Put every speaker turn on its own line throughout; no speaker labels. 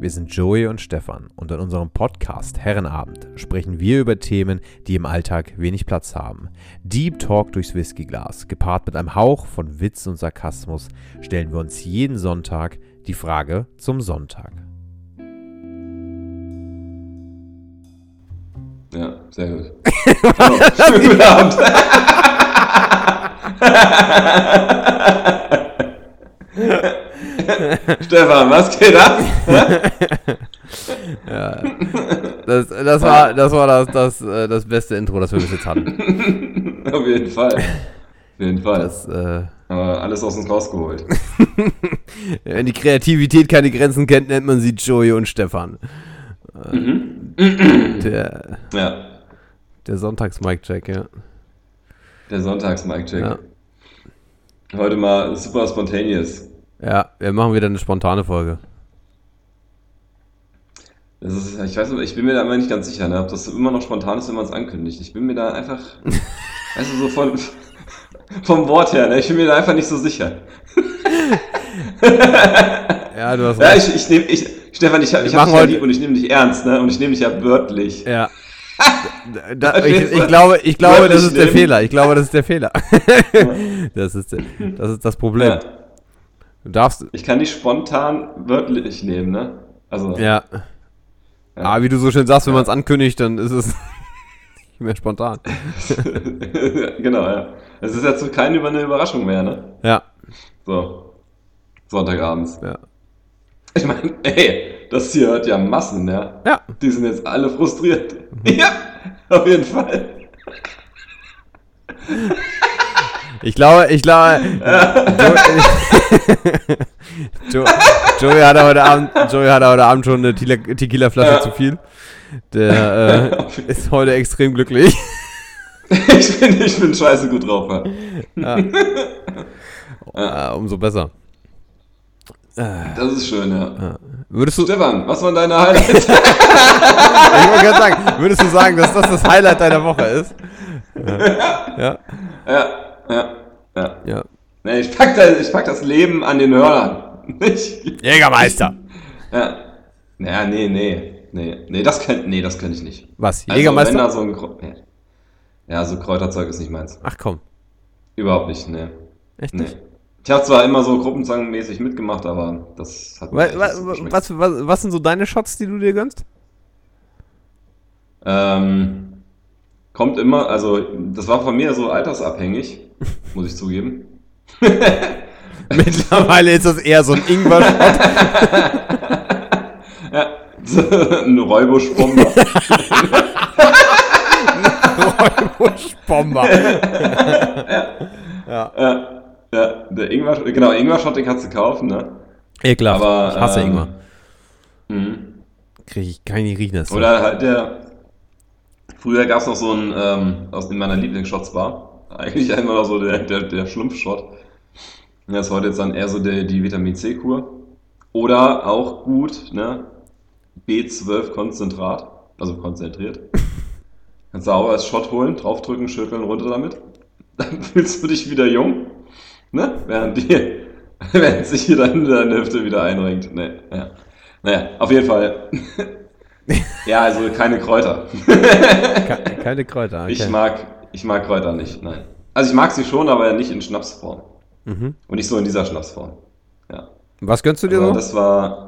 Wir sind Joey und Stefan und in unserem Podcast Herrenabend sprechen wir über Themen, die im Alltag wenig Platz haben. Deep Talk durchs Whiskyglas, gepaart mit einem Hauch von Witz und Sarkasmus, stellen wir uns jeden Sonntag die Frage zum Sonntag.
Ja, sehr gut. Hallo. Guten Abend. Stefan, was geht ab?
ja, das, das, war, das, war das, das, äh, das beste Intro, das wir bis jetzt hatten.
Auf jeden Fall. Auf jeden Fall.
Das, äh,
Aber alles aus uns rausgeholt.
Wenn die Kreativität keine Grenzen kennt, nennt man sie Joey und Stefan. Mhm. Der,
ja.
der Sonntags-Mic-Check, ja.
Der Sonntags-Mic-Check. Ja. Heute mal super spontaneous.
Ja, wir machen wieder eine spontane Folge.
Das ist, ich weiß ich bin mir da immer nicht ganz sicher, ne, ob das immer noch spontan ist, wenn man es ankündigt. Ich bin mir da einfach, weißt du, so von, vom Wort her, ne, ich bin mir da einfach nicht so sicher.
ja, du hast
recht. Ja, ich, ich nehme, ich, Stefan, ich, ich habe dich ja lieb und ich nehme dich ernst, ne, und ich nehme dich ja wörtlich.
Ja. Da, ich, ich, glaube, ich glaube das ist nehmen. der Fehler. Ich glaube, das ist der Fehler. das, ist, das ist das Problem. Ja. Du darfst.
Ich kann dich spontan wörtlich nehmen, ne?
Also. Ja. ja. Ah, wie du so schön sagst, wenn ja. man es ankündigt, dann ist es nicht mehr spontan.
genau, ja. Es ist jetzt keine eine Überraschung mehr, ne?
Ja.
So. Sonntagabends. Ja. Ich meine, ey, das hier hört ja Massen, ja?
Ja.
Die sind jetzt alle frustriert. Mhm. Ja, auf jeden Fall.
Ich glaube, ich glaube. Joey, Joey, hatte heute Abend, Joey hatte heute Abend schon eine Tequila-Flasche ja. zu viel. Der äh, ist heute extrem glücklich.
ich, bin, ich bin scheiße gut drauf. Ja.
ja. umso besser.
Das ist schön, ja. ja.
Würdest du,
Stefan, was waren deine Highlights? ich
wollte gerade sagen, würdest du sagen, dass das das Highlight deiner Woche ist?
Ja. Ja. ja. Ja, ja. ja. Nee, ich, pack das, ich pack das Leben an den Hörnern.
Nicht. Jägermeister.
Ja. Ja, nee, nee. Nee, nee, das könnte nee, das ich nicht.
Was? Jägermeister?
Also, wenn da so ein, ja, so Kräuterzeug ist nicht meins.
Ach komm.
Überhaupt nicht, nee.
Echt nicht? Nee.
Ich habe zwar immer so gruppenzangenmäßig mitgemacht, aber das hat
was, was, was, was, was sind so deine Shots, die du dir gönnst?
Ähm, kommt immer, also das war von mir so altersabhängig muss ich zugeben.
Mittlerweile ist das eher so ein Ingwer-Shot.
ja, ein Räubuschbomber.
Räubuschbomber.
ja. Ja. ja. der Ingwer, genau, Ingwer-Shot, den kannst du kaufen, ne?
Ekelhaft, Aber, ich hasse ähm, Ingwer. Mhm. Krieg ich, riechen. Das
Oder halt der, früher gab es noch so einen, ähm, aus in meiner Lieblingsshots-Bar eigentlich einmal so der, der, der Schlumpfshot. Das ist heute jetzt dann eher so der, die Vitamin C-Kur. Oder auch gut, ne? B12-Konzentrat, also konzentriert. Kannst du auch als Shot holen, draufdrücken, schütteln, runter damit. Dann fühlst du dich wieder jung. Ne? Während, die, während sich hier dann deine Hüfte wieder einringt. Ne, ja. Naja, auf jeden Fall. ja, also keine Kräuter.
keine Kräuter, okay.
Ich mag, ich mag Kräuter nicht, nein. Also ich mag sie schon, aber nicht in Schnapsform. Mhm. Und nicht so in dieser Schnapsform. Ja.
Was gönnst du dir
also
so?
Das war.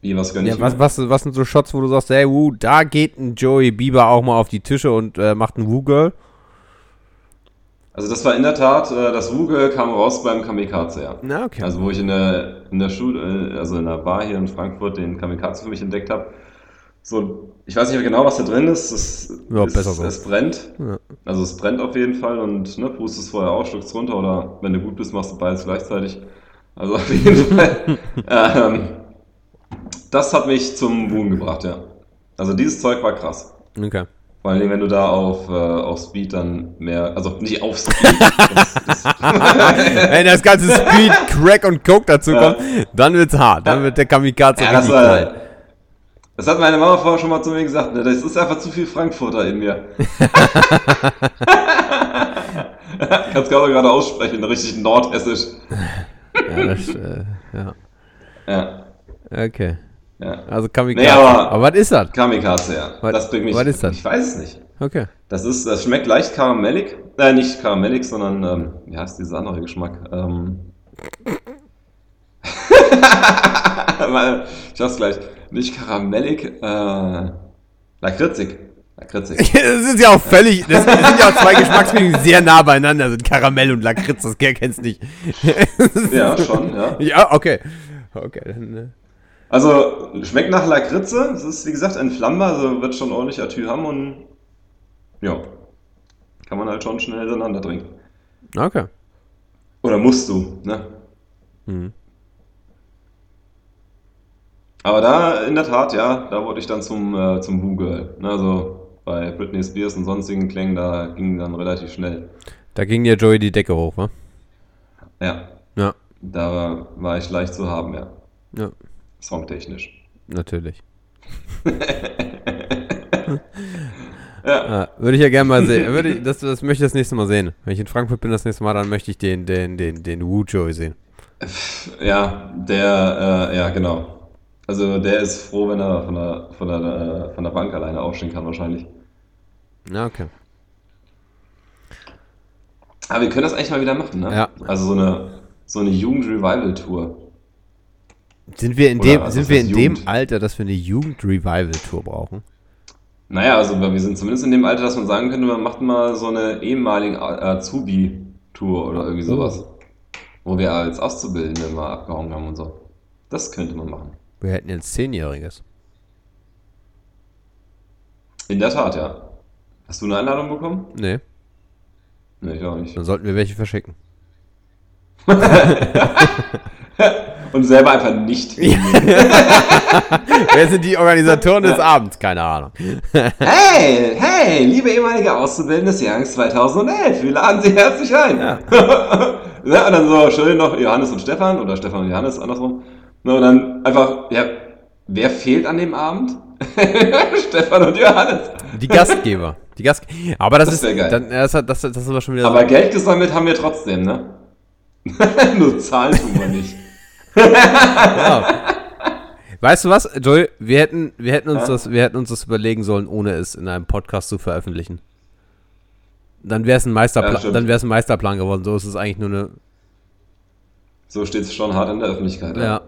Wie, was gönn
ja,
ich
was, was, was, sind so Shots, wo du sagst, hey, wuh, da geht ein Joey Bieber auch mal auf die Tische und äh, macht ein Woo-Girl?
Also das war in der Tat, äh, das Woo-Girl kam raus beim Kamikaze, ja.
Na, okay.
Also wo ich in der, in der Schule, äh, also in der Bar hier in Frankfurt den Kamikaze für mich entdeckt habe so, ich weiß nicht genau, was da drin ist. Es,
ja, ist, besser so.
es brennt. Ja. Also es brennt auf jeden Fall und ne, pustest vorher auch, schluckst runter oder wenn du gut bist, machst du beides gleichzeitig. Also auf jeden Fall. ähm, das hat mich zum Boom gebracht, ja. Also dieses Zeug war krass.
Okay.
Vor allem, wenn du da auf, äh, auf Speed dann mehr, also nicht auf Speed. das,
das wenn das ganze Speed, Crack und Coke dazu kommt, dann wird's hart. Dann wird der Kamikaze
ja, richtig klein. Das hat meine Mama vorher schon mal zu mir gesagt, ne? das ist einfach zu viel Frankfurter in mir. Kannst du gerade aussprechen, richtig nordhessisch.
ja, das, äh, ja.
Ja.
Okay.
Ja.
Also Kamikaze.
Nee, aber-
aber was ist das?
Kamikaze, ja.
Was-
das bringt mich.
was ist das?
Ich weiß es nicht.
Okay.
Das ist, das schmeckt leicht karamellig. Äh, nicht karamellig, sondern, ähm, wie heißt dieser andere Geschmack? Ähm. Ich hab's gleich. Nicht karamellig, äh, lakritzig. Lakritzig.
Das ist ja auch völlig, das sind ja auch zwei Geschmacksrichtungen, die sehr nah beieinander sind. Karamell und Lakritz, das kennst nicht.
ja, schon, ja.
Ja, okay. Okay, dann, äh,
Also, schmeckt nach Lakritze. Es ist, wie gesagt, entflammbar, also wird schon ordentlich Atü haben und, ja. Kann man halt schon schnell hintereinander trinken.
okay.
Oder musst du, ne?
Mhm.
Aber da, in der Tat, ja, da wurde ich dann zum, äh, zum Woo-Girl. Ne, Also bei Britney Spears und sonstigen Klängen, da ging dann relativ schnell.
Da ging dir Joey die Decke hoch, wa?
Ja,
Ja,
da war, war ich leicht zu haben, ja.
ja,
Songtechnisch.
natürlich.
Ja,
Ah, würde ich ja gerne mal sehen. Würde ich, das, das möchte ich das nächste Mal sehen. Wenn ich in Frankfurt bin das nächste Mal, dann möchte ich den, den, den, den Woo Joey sehen.
ja, der, äh, ja, genau. Also der ist froh, wenn er von der, von der, äh, von der Bank alleine aufstehen kann, wahrscheinlich.
Ja, okay.
Aber wir können das eigentlich mal wieder machen, ne?
Ja.
Also so eine, so eine Jugend-Revival-Tour.
Sind wir in
Oder
dem,
was
sind wir in dem? Alter, dass wir eine Jugend-Revival-Tour brauchen?
Naja, also wir sind zumindest in dem Alter, dass man sagen könnte, man macht mal so eine ehemalige Azubi-Tour oder irgendwie sowas. Wo wir als Auszubildende mal abgehauen haben und so. Das könnte man machen.
Wir hätten jetzt Zehnjähriges.
In der Tat, ja. Hast du eine Einladung bekommen?
Nee,
Nee, ich auch nicht.
dann sollten wir welche verschicken.
Und selber einfach nicht.
Wer sind die Organisatoren des Abends? Keine Ahnung.
Hey, hey, liebe ehemalige Auszubildende des Jahres 2011, wir laden Sie herzlich ein.
Ja.
ja, und dann so schön noch Johannes und Stefan oder Stefan und Johannes andersrum. Na, und dann einfach, ja, wer fehlt an dem Abend? Stefan und Johannes.
Die Gastgeber. Die Gast aber das,
Das
ist,
geil.
dann, das, das, das ist aber schon wieder
Aber Geld gesammelt haben wir trotzdem, ne? Nur zahlen tun wir nicht.
Ja. Weißt du was, Joel? Wir hätten, wir, hätten uns
Ja?
das, wir hätten uns das überlegen sollen, ohne es in einem Podcast zu veröffentlichen. Dann wäre es ein,
Ja,
Meisterplan,
stimmt.
dann wär's ein Meisterplan geworden. So ist es eigentlich nur eine.
So steht es schon hart in der Öffentlichkeit.
Ja.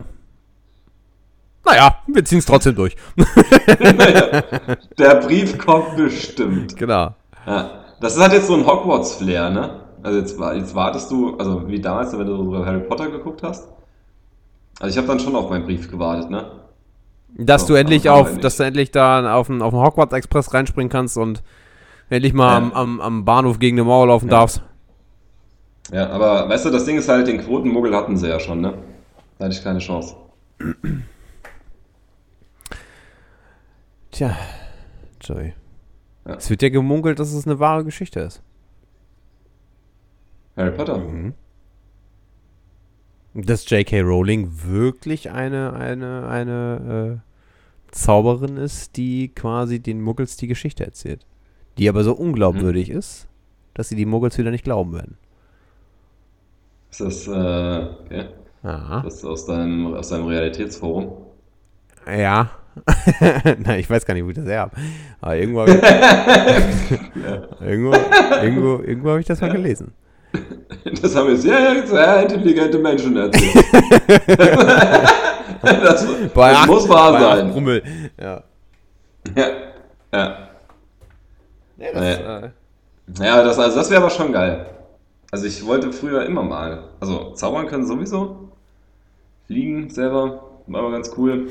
Naja, wir ziehen es trotzdem durch.
Der Brief kommt bestimmt.
genau.
Ja. Das hat jetzt so ein Hogwarts-Flair, ne? Also jetzt, jetzt wartest du, also wie damals, wenn du so Harry Potter geguckt hast. Also ich habe dann schon auf meinen Brief gewartet, ne?
Dass
So,
du endlich auf,
nicht.
dass du endlich da auf den, auf den Hogwarts Express reinspringen kannst und endlich mal
Ja.
am, am, am Bahnhof gegen eine Mauer laufen
Ja.
darfst.
Ja, aber weißt du, das Ding ist halt, den Quotenmuggel hatten sie ja schon, ne? Da hatte ich keine Chance.
Tja, Joey.
Ja.
Es wird ja gemunkelt, dass es eine wahre Geschichte ist.
Harry Potter.
Mhm. Dass J.K. Rowling wirklich eine, eine, eine äh, Zauberin ist, die quasi den Muggels die Geschichte erzählt. Die aber so unglaubwürdig ist, dass sie die Muggels wieder nicht glauben werden.
Ist das, äh, okay.
Aha.
Das ist aus deinem, aus deinem Realitätsforum.
Ja. Nein, ich weiß gar nicht, wo ich das her habe. Aber irgendwo habe ich, irgendwo, irgendwo, irgendwo hab ich das mal gelesen.
Das haben mir sehr, sehr intelligente Menschen erzählt. das
Bei
das
acht-
muss wahr sein.
Promille. Ja.
Ja. Ja.
Nee, das,
Nee.
äh,
Ja, das, also das wäre aber schon geil. Also ich wollte früher immer mal. Also zaubern können sowieso. Fliegen selber. War aber ganz cool.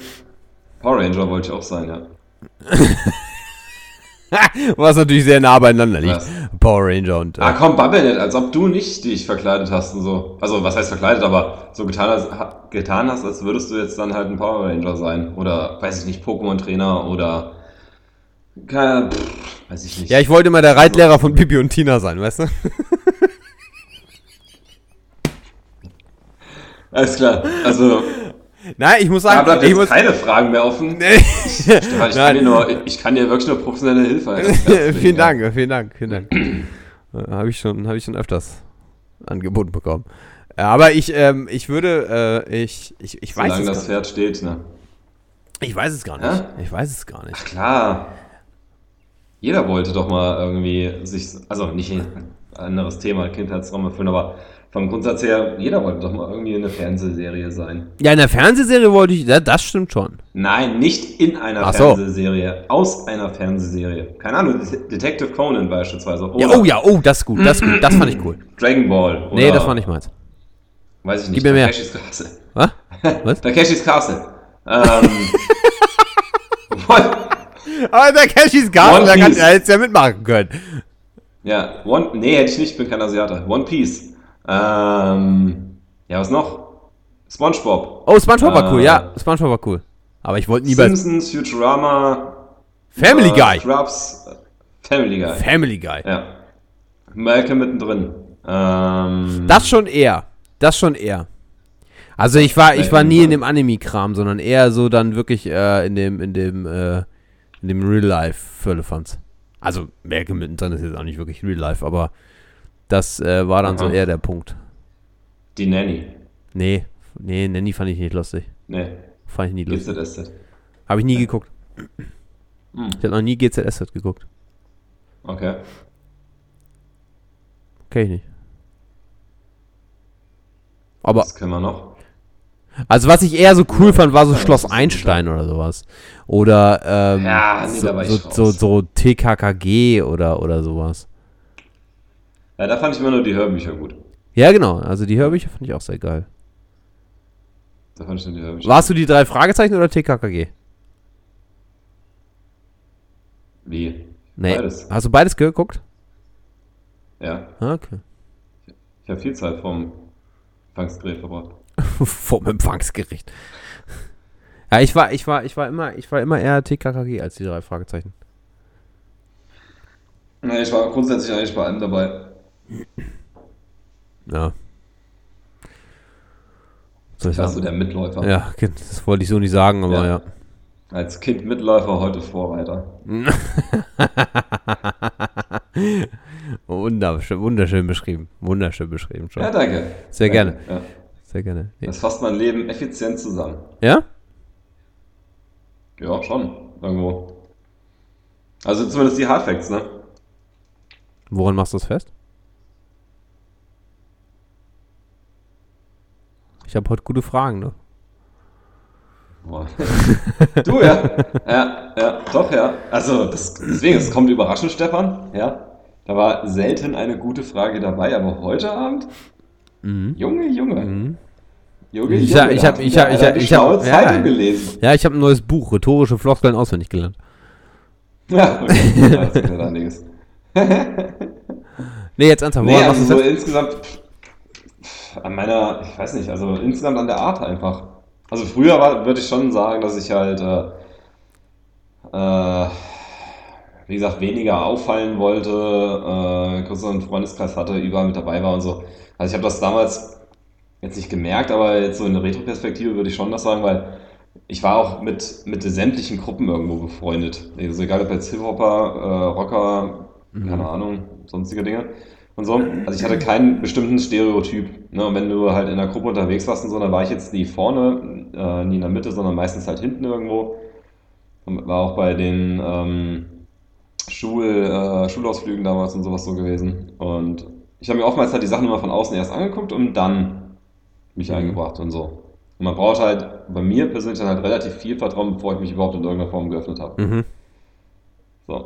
Power Ranger wollte ich auch sein, ja.
was natürlich sehr nah beieinander liegt.
Was?
Power Ranger und. Äh,
Ah komm, babbel nicht, als ob du nicht dich verkleidet hast und so. Also was heißt verkleidet, aber so getan hast, ha- getan hast, als würdest du jetzt dann halt ein Power Ranger sein. Oder, weiß ich nicht, Pokémon-Trainer oder... Keine, pff, weiß ich nicht.
ja, ich wollte immer der Reitlehrer von Bibi und Tina sein, weißt du?
Alles klar. Also,
Nein, ich muss
da
sagen,
bleibt
ich
jetzt
muss,
keine Fragen mehr offen.
Nee.
Stefan, ich, kann dir nur, ich kann dir wirklich nur professionelle Hilfe
vielen
ja.
Dank, vielen Dank, vielen Dank. Äh, Habe ich schon, habe ich schon öfters angeboten bekommen. Ja, Aber ich, ähm, ich würde, äh, ich, ich, ich weiß
Solange
es
das
gar
Pferd steht, ne?
Ich weiß es gar nicht.
Hä?
Ich weiß es gar nicht.
Ach klar. Jeder wollte doch mal irgendwie sich, also nicht anderes Thema, Kindheitstraum erfüllen, aber vom Grundsatz her, jeder wollte doch mal irgendwie eine Fernsehserie sein.
Ja, in der Fernsehserie wollte ich, ja, das stimmt schon.
Nein, nicht in einer
Ach so.
Fernsehserie, aus einer Fernsehserie. Keine Ahnung, Det- Detective Conan beispielsweise.
Ja, oh ja, oh, das ist gut, das ist gut, das fand ich cool.
Dragon Ball.
Nee,
oder,
das war nicht meins.
Weiß ich nicht.
Gib mir mehr.
Takeshis Castle.
Was? Was?
Takeshis Castle. Ähm?
Aber
One
Garten, da kann
Piece.
er jetzt ja mitmachen können.
Ja, One, nee, hätte ich nicht, ich bin kein Asiate. One Piece. Ähm, ja, was noch? SpongeBob.
Oh, Spongebob war cool,
Äh,
ja, Spongebob war cool. Aber ich wollte nie bei
Simpsons, Futurama.
Family
äh,
Guy.
Scrubs. äh, Family Guy.
Family Guy.
ja. Malcolm mittendrin. Ähm,
Das schon eher. Das schon eher. Also ich war, ich war nie in dem Anime-Kram, sondern eher so dann wirklich äh, in dem, in dem, äh, in dem Real-Life Firlefanz. Also Malcolm mittendrin ist jetzt auch nicht wirklich Real-Life, aber das äh, war dann so
Aha.
eher der Punkt.
die Nanny.
Nee, nee, Nanny fand ich nicht lustig.
Nee,
Fand ich nie lustig.
GZSZ.
Habe ich nie geguckt.
Hm.
Ich habe noch nie GZSZ geguckt.
Okay.
Kenn ich nicht. Aber,
Was können wir noch?
Also was ich eher so cool fand, war so Schloss Einstein oder sowas. Oder, ähm,
Ja, nee,
so, so, so, so TKKG oder, oder sowas.
Ja, da fand ich immer nur die Hörbücher gut.
Ja, genau. Also die Hörbücher fand ich auch sehr geil.
Da fand ich nur die Hörbücher.
Warst du die drei Fragezeichen oder TKKG?
Wie?
Nee.
Beides.
Hast du beides geguckt?
Ja.
Ah, Okay.
Ich habe viel Zeit vom Empfangsgerät verbracht.
Vom Empfangsgericht. Ja, ich war, ich war, ich war immer, ich war immer eher TKKG als die drei Fragezeichen.
Nee, ich war grundsätzlich eigentlich bei allem dabei.
Ja. Soll ich
Warst du
sagen?
der Mitläufer?
Ja, das wollte ich so nicht sagen, aber ja.
Ja. Als Kind Mitläufer, heute Vorreiter.
Wunderschön, wunderschön beschrieben. Wunderschön beschrieben schon.
Ja, danke.
Sehr
Danke.
gerne.
Ja.
Sehr gerne. Nee.
Das fasst mein Leben effizient zusammen.
Ja?
Ja, schon. Irgendwo. Also zumindest die Hardfacts, ne?
Woran machst du das fest? Ich habe heute gute Fragen, ne?
Du, ja. Ja, ja, doch, ja. Also, das, deswegen, es kommt überraschend, Stefan. Ja. Da war selten eine gute Frage dabei, aber heute Abend,
Mhm.
Junge, Junge.
Mhm.
Junge,
Ich
Junge,
hab- ich
da
hab-
hat
ich
wieder
hab- ich
einer
hab-
die
ich hab-
schlaue
ja.
Gelesen.
Ja, ich habe ein neues Buch, rhetorische Floskeln auswendig gelernt.
Ja, okay. Das.
Nee, jetzt ernsthaft,
Nee, also so insgesamt an meiner, ich weiß nicht, also insgesamt an der Art einfach. Also früher war, würde ich schon sagen, dass ich halt, äh, äh, wie gesagt, weniger auffallen wollte, äh, größeren Freundeskreis hatte, überall mit dabei war und so. Also ich habe das damals jetzt nicht gemerkt, aber jetzt so in der Retro-Perspektive würde ich schon das sagen, weil ich war auch mit, mit sämtlichen Gruppen irgendwo befreundet. Also egal ob jetzt Hip-Hopper, äh, Rocker, keine Ahnung, sonstige Dinge und so. Also ich hatte keinen bestimmten Stereotyp. Ne? Und wenn du halt in einer Gruppe unterwegs warst und so, dann war ich jetzt nie vorne, äh, nie in der Mitte, sondern meistens halt hinten irgendwo. Und war auch bei den ähm, Schul, äh, Schulausflügen damals und sowas so gewesen. Und ich habe mir oftmals halt die Sachen immer von außen erst angeguckt und dann mich eingebracht und so. Und man braucht halt bei mir persönlich dann halt relativ viel Vertrauen, bevor ich mich überhaupt in irgendeiner Form geöffnet habe.
Mhm.
So.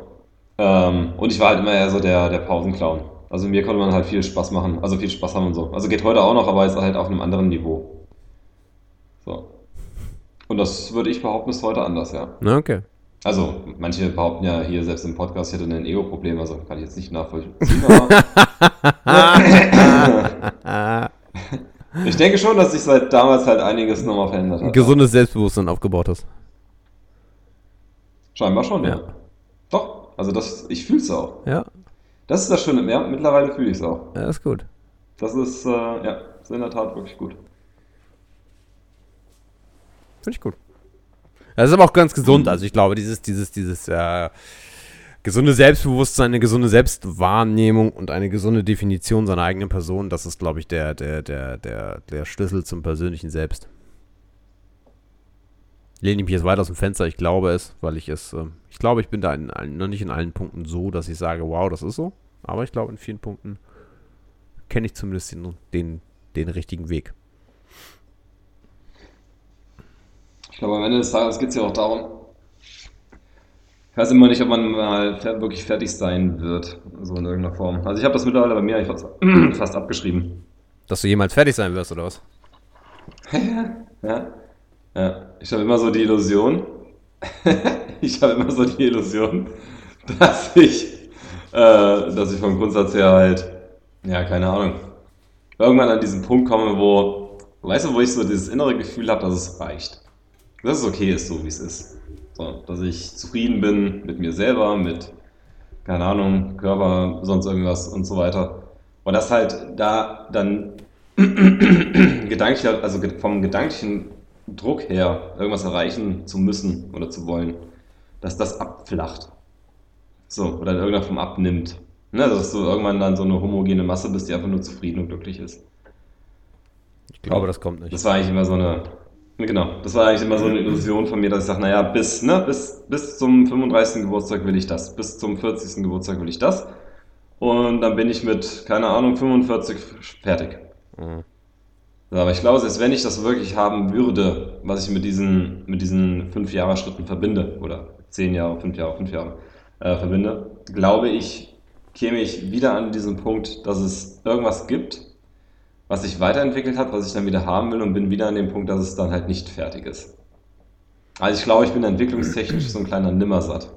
Ähm, und ich war halt immer eher so der, der Pausenclown. Also mir konnte man halt viel Spaß machen, also viel Spaß haben und so. Also geht heute auch noch, aber ist halt auf einem anderen Niveau. So. Und das würde ich behaupten, ist heute anders, ja.
Okay.
Also, manche behaupten ja hier selbst im Podcast, ich hätte ein Ego-Problem, also kann ich jetzt nicht nachvollziehen. Ich denke schon, dass sich seit damals halt einiges nochmal verändert hat.
gesundes Selbstbewusstsein aufgebaut hast.
Scheinbar schon, ja.
Ja.
Doch, also das, ich fühle es auch.
Ja,
Das ist das Schöne, ja, mittlerweile fühle ich es auch.
ja, ist gut.
Das ist, äh, ja, ist in der Tat wirklich gut.
Finde ich gut. Das ist aber auch ganz gesund. Also ich glaube, dieses, dieses, dieses äh, gesunde Selbstbewusstsein, eine gesunde Selbstwahrnehmung und eine gesunde Definition seiner eigenen Person, das ist, glaube ich, der, der, der, der, der Schlüssel zum persönlichen Selbst. lehne ich mich jetzt weit aus dem Fenster. Ich glaube es, weil ich es, äh, ich glaube, ich bin da in, in, noch nicht in allen Punkten so, dass ich sage, wow, das ist so. Aber ich glaube, in vielen Punkten kenne ich zumindest den, den, den richtigen Weg.
Ich glaube, am Ende des Tages geht es ja auch darum, ich weiß immer nicht, ob man mal wirklich fertig sein wird, so in irgendeiner Form. Also ich habe das mittlerweile bei mir fast, fast abgeschrieben.
Dass du jemals fertig sein wirst, oder was?
ja, ja. Ich habe immer so die Illusion, ich habe immer so die Illusion, dass ich, äh, dass ich vom Grundsatz her halt, ja, keine Ahnung, irgendwann an diesen Punkt komme, wo, weißt du, wo ich so dieses innere Gefühl habe, dass es reicht. Dass es okay ist, so wie es ist. So, dass ich zufrieden bin mit mir selber, mit, keine Ahnung, Körper, sonst irgendwas und so weiter. Und das halt da dann gedanklich, also vom gedanklichen Druck her, irgendwas erreichen zu müssen oder zu wollen, dass das abflacht. So, oder in irgendeiner Form abnimmt. Ne, dass du irgendwann dann so eine homogene Masse bist, die einfach nur zufrieden und glücklich ist.
Ich glaube, das kommt nicht.
Das war eigentlich immer so eine, Genau, das war eigentlich immer so eine Illusion von mir, dass ich sage, naja, bis, ne, bis, bis zum 35. Geburtstag will ich das, bis zum 40. Geburtstag will ich das. Und dann bin ich mit, keine Ahnung, 45 fertig. Mhm. aber ich glaube, selbst wenn ich das wirklich haben würde, was ich mit diesen, mit diesen 5-Jahre-Schritten verbinde, oder 10 Jahre, 5 Jahre, 5 Jahre äh, verbinde, glaube ich, käme ich wieder an diesen Punkt, dass es irgendwas gibt, was sich weiterentwickelt hat, was ich dann wieder haben will und bin wieder an dem Punkt, dass es dann halt nicht fertig ist. Also ich glaube, ich bin entwicklungstechnisch so ein kleiner Nimmersatt.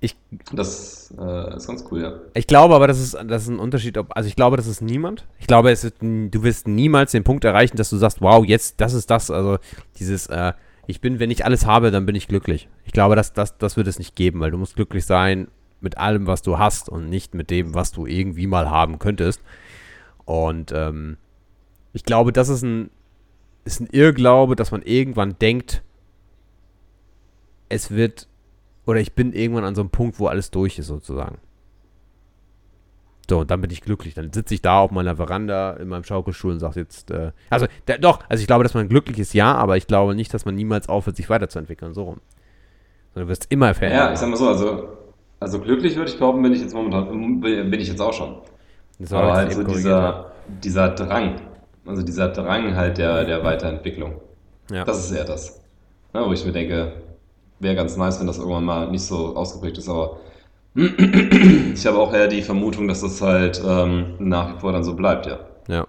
Ich,
das äh, ist ganz cool, ja.
Ich glaube aber, das ist, das ist ein Unterschied. Ob, also ich glaube, das ist niemand. Ich glaube, es ist, du wirst niemals den Punkt erreichen, dass du sagst, wow, jetzt, das ist das. Also dieses, äh, ich bin, wenn ich alles habe, dann bin ich glücklich. Ich glaube, das, das, das wird es nicht geben, weil du musst glücklich sein mit allem, was du hast und nicht mit dem, was du irgendwie mal haben könntest. Und ähm, ich glaube, das ist ein, ist ein Irrglaube, dass man irgendwann denkt, es wird, oder ich bin irgendwann an so einem Punkt, wo alles durch ist, sozusagen. So, und dann bin ich glücklich. Dann sitze ich da auf meiner Veranda in meinem Schaukelstuhl und sage jetzt, äh, also der, doch, also ich glaube, dass man glücklich ist, ja, aber ich glaube nicht, dass man niemals aufhört, sich weiterzuentwickeln, so rum. Sondern du wirst immer
verändern. Ja, ich sag mal so, also, also glücklich würde ich behaupten, bin ich jetzt momentan, bin ich jetzt auch schon. Das Aber halt so dieser, dieser Drang, also dieser Drang halt der, der Weiterentwicklung. Ja. Das ist eher das. Ja, wo ich mir denke, wäre ganz nice, wenn das irgendwann mal nicht so ausgeprägt ist, aber ich habe auch eher die Vermutung, dass das halt ähm, nach wie vor dann so bleibt, ja.
Ja.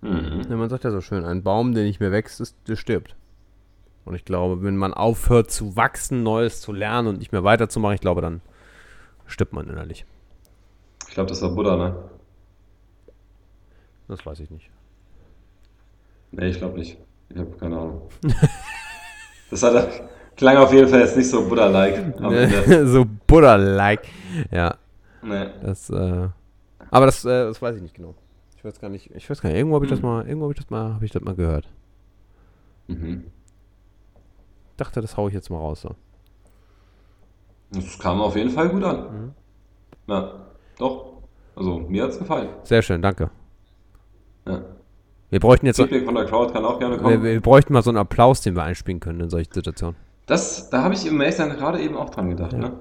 Mhm. ja. Man sagt ja so schön, ein Baum, der nicht mehr wächst, ist, der stirbt. Und ich glaube, wenn man aufhört zu wachsen, Neues zu lernen und nicht mehr weiterzumachen, ich glaube, dann stirbt man innerlich.
Ich glaube, das war Buddha, ne?
Das weiß ich nicht.
Nee, ich glaube nicht. Ich habe keine Ahnung. das hat, klang auf jeden Fall jetzt nicht so Buddha-like.
so Buddha-like. Ja. Nee. Das, äh, aber das, äh, das weiß ich nicht genau. Ich weiß gar nicht, ich weiß gar nicht, irgendwo habe ich das mal, irgendwo habe ich das mal, habe ich das mal gehört. Mhm. Dachte, das haue ich jetzt mal raus so.
Das kam auf jeden Fall gut an. Mhm. Ja. Doch. Also mir hat es gefallen.
Sehr schön, danke. Ja. Wir bräuchten jetzt.
Feedback von der Crowd kann auch gerne kommen.
Wir, wir, bräuchten mal so einen Applaus, den wir einspielen können in solchen Situationen.
Das, da habe ich im Mason gerade eben auch dran gedacht, ja. ne?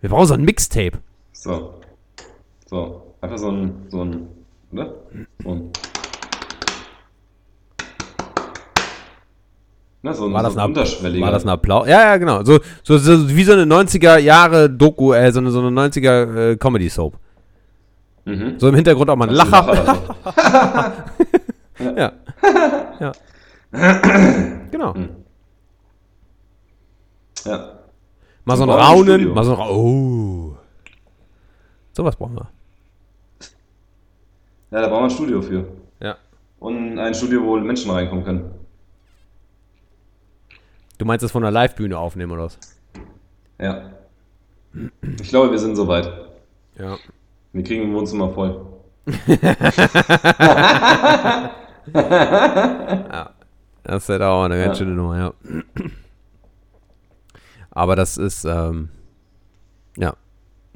Wir brauchen so ein Mixtape.
So. So. Einfach so ein, so ein, ne? So ein.
Ne, so, war, das so ein war das ein Applaus? Ja, ja, genau. So, so, so wie so eine 90er Jahre Doku, äh, so eine, so eine 90er äh, Comedy Soap. Mhm. So im Hintergrund auch mal ein Lacher. ja. ja. genau. Mhm.
Ja.
Mal so ein Raunen, mal so ein Oh. Sowas brauchen wir.
Ja, da brauchen wir ein Studio für.
Ja.
Und ein Studio, wo Menschen reinkommen können.
Du meinst das von der Live-Bühne aufnehmen oder was?
Ja. Ich glaube, wir sind soweit.
Ja.
Wir kriegen im Wohnzimmer voll.
ja. Das ist halt auch eine ganz ja. schöne Nummer, ja. Aber das ist, ähm, ja.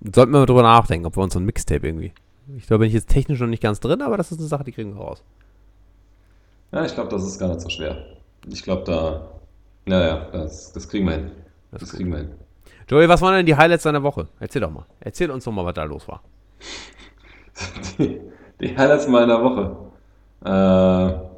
Sollten wir mal drüber nachdenken, ob wir uns so ein Mixtape irgendwie. Ich glaube, bin ich jetzt technisch noch nicht ganz drin, aber das ist eine Sache, die kriegen wir raus.
Ja, ich glaube, das ist gar nicht so schwer. ich glaube, da, naja, das, das kriegen wir hin.
Das
Das kriegen wir hin.
Joey, was waren denn die Highlights deiner Woche? Erzähl doch mal. Erzähl uns doch mal, was da los war.
Die, die Highlights meiner Woche. Äh,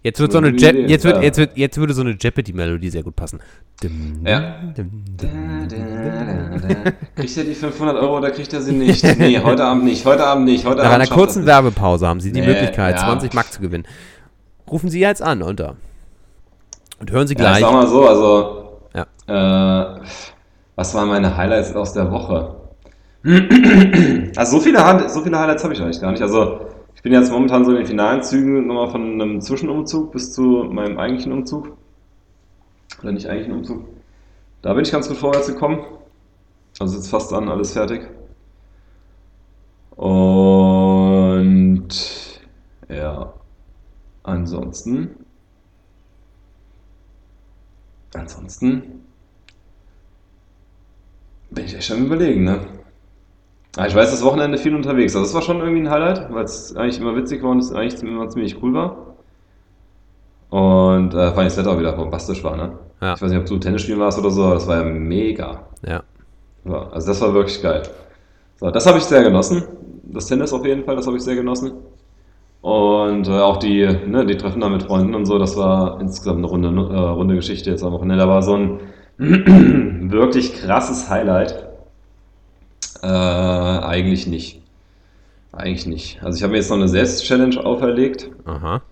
Jetzt wird so eine Je jetzt, wird, jetzt, wird, jetzt würde so eine Jeopardy-Melodie sehr gut passen. Dim,
Ja.
dim, dim.
Kriegt er die 500 Euro oder kriegt er sie nicht? Nee, heute Abend nicht, heute Abend nicht, heute
Nach
Abend
einer kurzen Werbepause haben Sie die
Nee,
Möglichkeit,
ja.
20 Mark zu gewinnen. Rufen Sie jetzt an unter. Und hören Sie
nicht. Ja, ich
gleich.
sag mal so, also,
Ja.
äh, was waren meine Highlights aus der Woche? Also so viele, so viele Highlights habe ich eigentlich gar nicht. Also ich bin jetzt momentan so in den finalen Zügen nochmal von einem Zwischenumzug bis zu meinem eigentlichen Umzug. Oder nicht eigentlichen Umzug. Da bin ich ganz gut vorwärts gekommen. Also jetzt fast an, alles fertig. Und ja, ansonsten. Ansonsten bin ich echt schon überlegen, ne? Ah, Ich weiß, das Wochenende viel unterwegs. Also das war schon irgendwie ein Highlight, weil es eigentlich immer witzig war und es eigentlich immer ziemlich cool war. Und äh, vor allem das Wetter auch wieder bombastisch war, ne?
Ja.
Ich weiß nicht, ob du Tennis spielen warst oder so, aber das war ja mega.
Ja.
So, also das war wirklich geil. So, das habe ich sehr genossen. Das Tennis auf jeden Fall, das habe ich sehr genossen. Und äh, auch die, ne, die Treffen da mit Freunden und so, das war insgesamt eine runde, äh, runde Geschichte jetzt am Wochenende. Da war so ein wirklich krasses Highlight. Äh, eigentlich nicht. Eigentlich nicht. Also ich habe mir jetzt noch eine Selbstchallenge auferlegt.
Aha.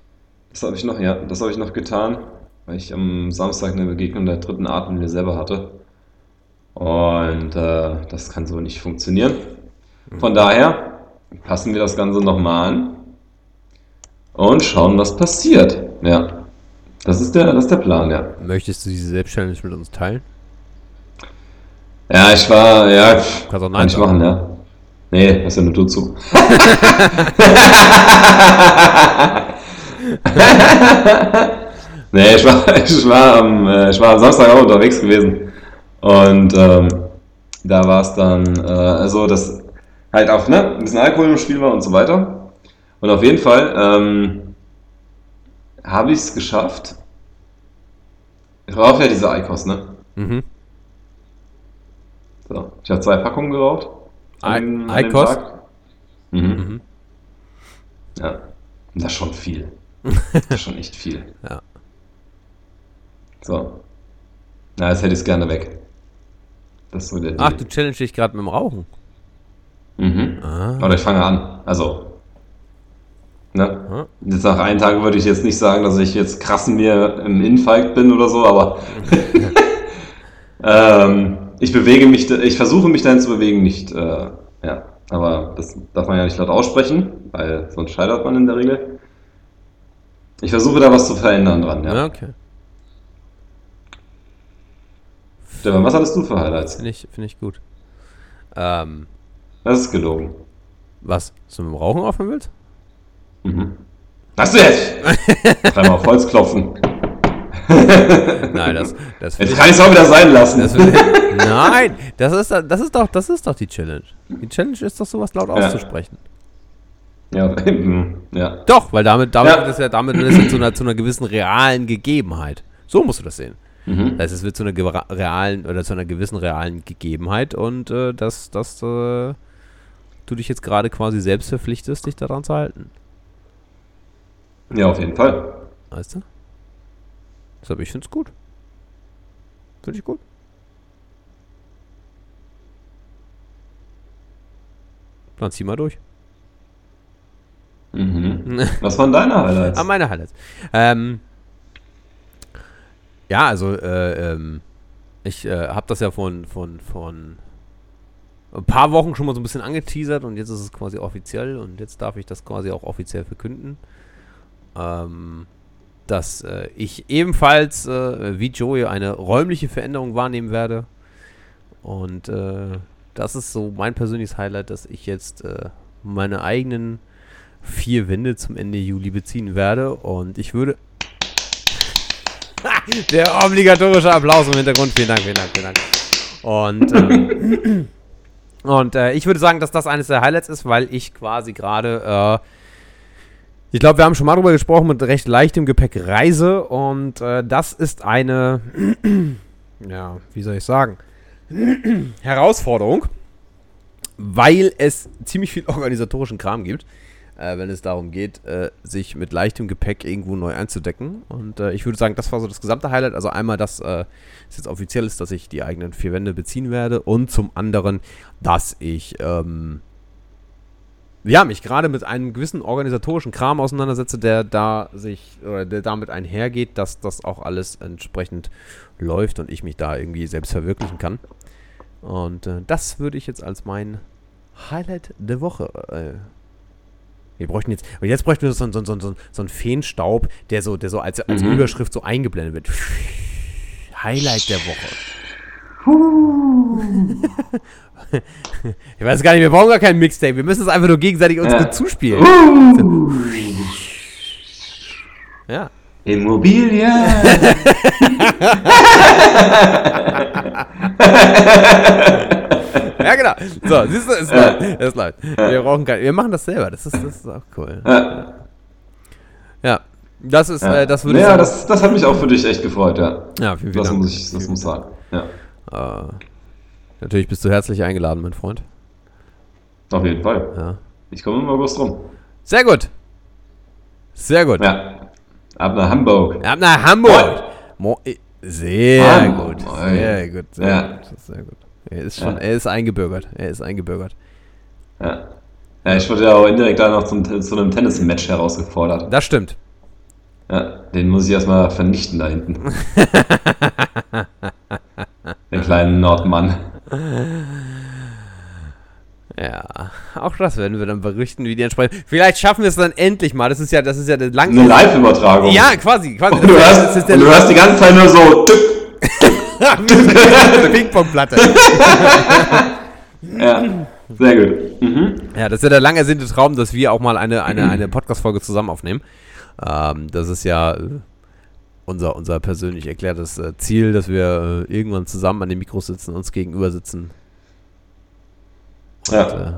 Das habe ich noch, ja, das habe ich noch getan, weil ich am Samstag eine Begegnung der dritten Art mit mir selber hatte. Und äh, das kann so nicht funktionieren. Von daher passen wir das Ganze nochmal an und schauen, was passiert. Ja, das ist der, das ist der Plan, ja.
Möchtest du diese Selbstchallenge mit uns teilen?
Ja, ich war, ja,
Kannst auch Nein
kann ich machen, ja. Nee, das ist ja nur du zu. nee, ich war, ich war, am, äh, ich war am Samstag auch unterwegs gewesen. Und ähm, da war es dann äh, so, dass halt auch ne, ein bisschen Alkohol im Spiel war und so weiter. Und auf jeden Fall ähm, habe ich es geschafft. Ich rauche ja diese Eikos, ne?
Mhm.
So, ich habe zwei Packungen geraucht.
Eikos?
Mhm.
Mhm.
Ja, das ist schon viel. Das ist schon echt viel.
Ja.
So. Na, jetzt hätte ich es gerne weg. Das ist so der
Ach,
Deal.
du challenge dich gerade mit dem Rauchen.
Mhm.
Ah.
Oder ich fange an. Also. Ne?
Ja.
Jetzt nach einem Tag würde ich jetzt nicht sagen, dass ich jetzt krass mir im Infight bin oder so, aber ähm, ich bewege mich, ich versuche mich dahin zu bewegen, nicht, äh, ja, aber das darf man ja nicht laut aussprechen, weil sonst scheitert man in der Regel. Ich versuche da was zu verändern dran, ja.
Ja, okay.
Stefan, was hattest du für Highlights?
Finde ich, find ich gut. Ähm,
Das ist gelogen.
was? Dass du mit dem Rauchen aufhören willst?
Mhm. Hast du jetzt? Dreimal auf Holz klopfen.
Nein, das, das
Jetzt kann ich es auch wieder sein lassen.
Das will, nein, das ist, das, ist doch, das ist doch die Challenge. Die Challenge ist doch sowas laut
Ja.
auszusprechen.
ja, ja.
Doch, weil damit, damit
Ja.
es ja damit es ja zu, einer, zu einer gewissen realen Gegebenheit. So musst du das sehen.
Mhm.
Das heißt, es wird zu einer realen oder zu einer gewissen realen Gegebenheit und äh, dass, dass äh, du dich jetzt gerade quasi selbst verpflichtest, dich daran zu halten.
Ja, auf jeden Fall.
Weißt du? Deshalb, ich finde es gut. Finde ich gut. Dann zieh mal durch.
Mhm. Was waren deine Highlights?
Ah, meine Highlights. Ähm, ja, also äh, ähm, ich äh, habe das ja von, von, von ein paar Wochen schon mal so ein bisschen angeteasert und jetzt ist es quasi offiziell und jetzt darf ich das quasi auch offiziell verkünden. Ähm, dass äh, ich ebenfalls äh, wie Joey eine räumliche Veränderung wahrnehmen werde. Und äh, das ist so mein persönliches Highlight, dass ich jetzt äh, meine eigenen vier Wände zum Ende Juli beziehen werde. Und ich würde. Der obligatorische Applaus im Hintergrund. Vielen Dank, vielen Dank, vielen Dank. Und, ähm, und äh, ich würde sagen, dass das eines der Highlights ist, weil ich quasi gerade Ich glaube, wir haben schon mal drüber gesprochen mit recht leichtem Gepäck Reise und äh, das ist eine, ja, wie soll ich sagen, Herausforderung, weil es ziemlich viel organisatorischen Kram gibt, äh, wenn es darum geht, äh, sich mit leichtem Gepäck irgendwo neu einzudecken. Und äh, ich würde sagen, das war so das gesamte Highlight. Also einmal, dass es jetzt offiziell ist, dass ich die eigenen vier Wände beziehen werde und zum anderen, dass ich ähm, ja, mich gerade mit einem gewissen organisatorischen Kram auseinandersetze, der da sich oder der damit einhergeht, dass das auch alles entsprechend läuft und ich mich da irgendwie selbst verwirklichen kann. Und äh, das würde ich jetzt als mein Highlight der Woche. Äh, wir bräuchten jetzt, und jetzt bräuchten wir so, so, so, so, so einen Feenstaub, der so, der so als, als mhm. Überschrift so eingeblendet wird. Highlight der Woche. Ich weiß gar nicht, wir brauchen gar keinen Mixtape. Wir müssen es einfach nur gegenseitig uns ja. gut zuspielen. Uh.
Ja. Immobilien.
ja, genau. So, siehst du, es läuft. Es läuft. Wir brauchen kein, Wir machen das selber. Das ist, das ist auch cool. Ja. ja. Das ist, ja. Äh, das würde
ja, das, das hat mich auch für dich echt gefreut, ja. Ja, vielen, vielen das Dank. Muss ich, das muss ich sagen. Ja.
Äh, natürlich bist du herzlich eingeladen, mein Freund.
Auf jeden Fall. Ja. Ich komme im August rum.
Sehr gut. Sehr gut.
Ja. Ab nach Hamburg.
Ab nach Hamburg. Mo sehr Hamburg. gut. Sehr gut. Sehr ja. gut. Sehr gut. Er ist schon, ja. er ist eingebürgert. Er ist eingebürgert.
Ja. Ja, ich wurde ja auch indirekt da noch zum, zu einem Tennis-Match herausgefordert.
Das stimmt.
Ja, den muss ich erstmal vernichten da hinten. Den kleinen Nordmann.
Ja, auch das werden wir dann berichten, wie die entsprechend. Vielleicht schaffen wir es dann endlich mal. Das ist ja, das ist ja
eine lange. Eine Live-Übertragung.
Ja, quasi, quasi.
Und du, hörst, und du hörst die ganze Zeit nur so.
Ping-Pong-Platte.
ja, sehr gut. Mhm.
Ja, das ist ja der lang ersehnte Traum, dass wir auch mal eine, eine, eine Podcast-Folge zusammen aufnehmen. Ähm, das ist ja äh, unser, unser persönlich erklärtes äh, Ziel, dass wir äh, irgendwann zusammen an den Mikros sitzen, uns gegenüber sitzen.
Und, ja. Äh,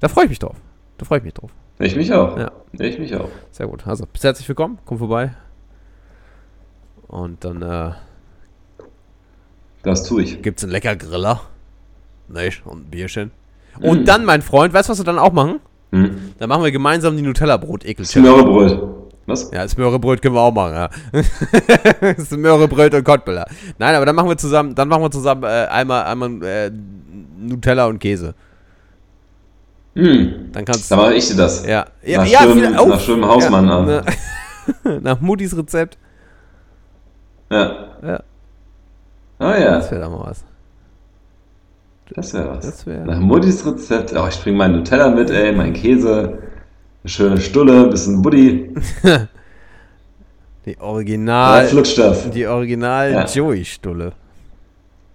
da freue ich mich drauf. Da freue ich mich drauf.
Ich mich auch. Ja. Ich mich auch.
Sehr gut. Also, bis herzlich willkommen. Komm vorbei. Und dann, äh,
Das tue ich.
Gibt's einen lecker Griller. Nicht? Und ein Bierchen. Und mm. dann, mein Freund, weißt du, was wir dann auch machen? Hm. Dann machen wir gemeinsam die Nutella-Brot-Ekel. Was? Ja, Smörrebröt können wir auch machen, ja. Smörrebröt und Kottbüller. Nein, aber dann machen wir zusammen, dann machen wir zusammen äh, einmal, einmal äh, Nutella und Käse.
Hm. Dann kannst Dann mache ich dir das.
Ja.
ja nach, ja, schönem, oh, nach schönem Hausmann ja, an. Ne,
nach Mutis Rezept.
Ja.
Ja.
Oh ja.
Das wäre doch mal was.
Das wäre was. Das wär Nach Muttis Rezept. Oh, ich bringe meinen Nutella mit, ey, meinen Käse, eine schöne Stulle, ein bisschen Buddy.
die Original.
Das.
Die Original ja. Joey-Stulle.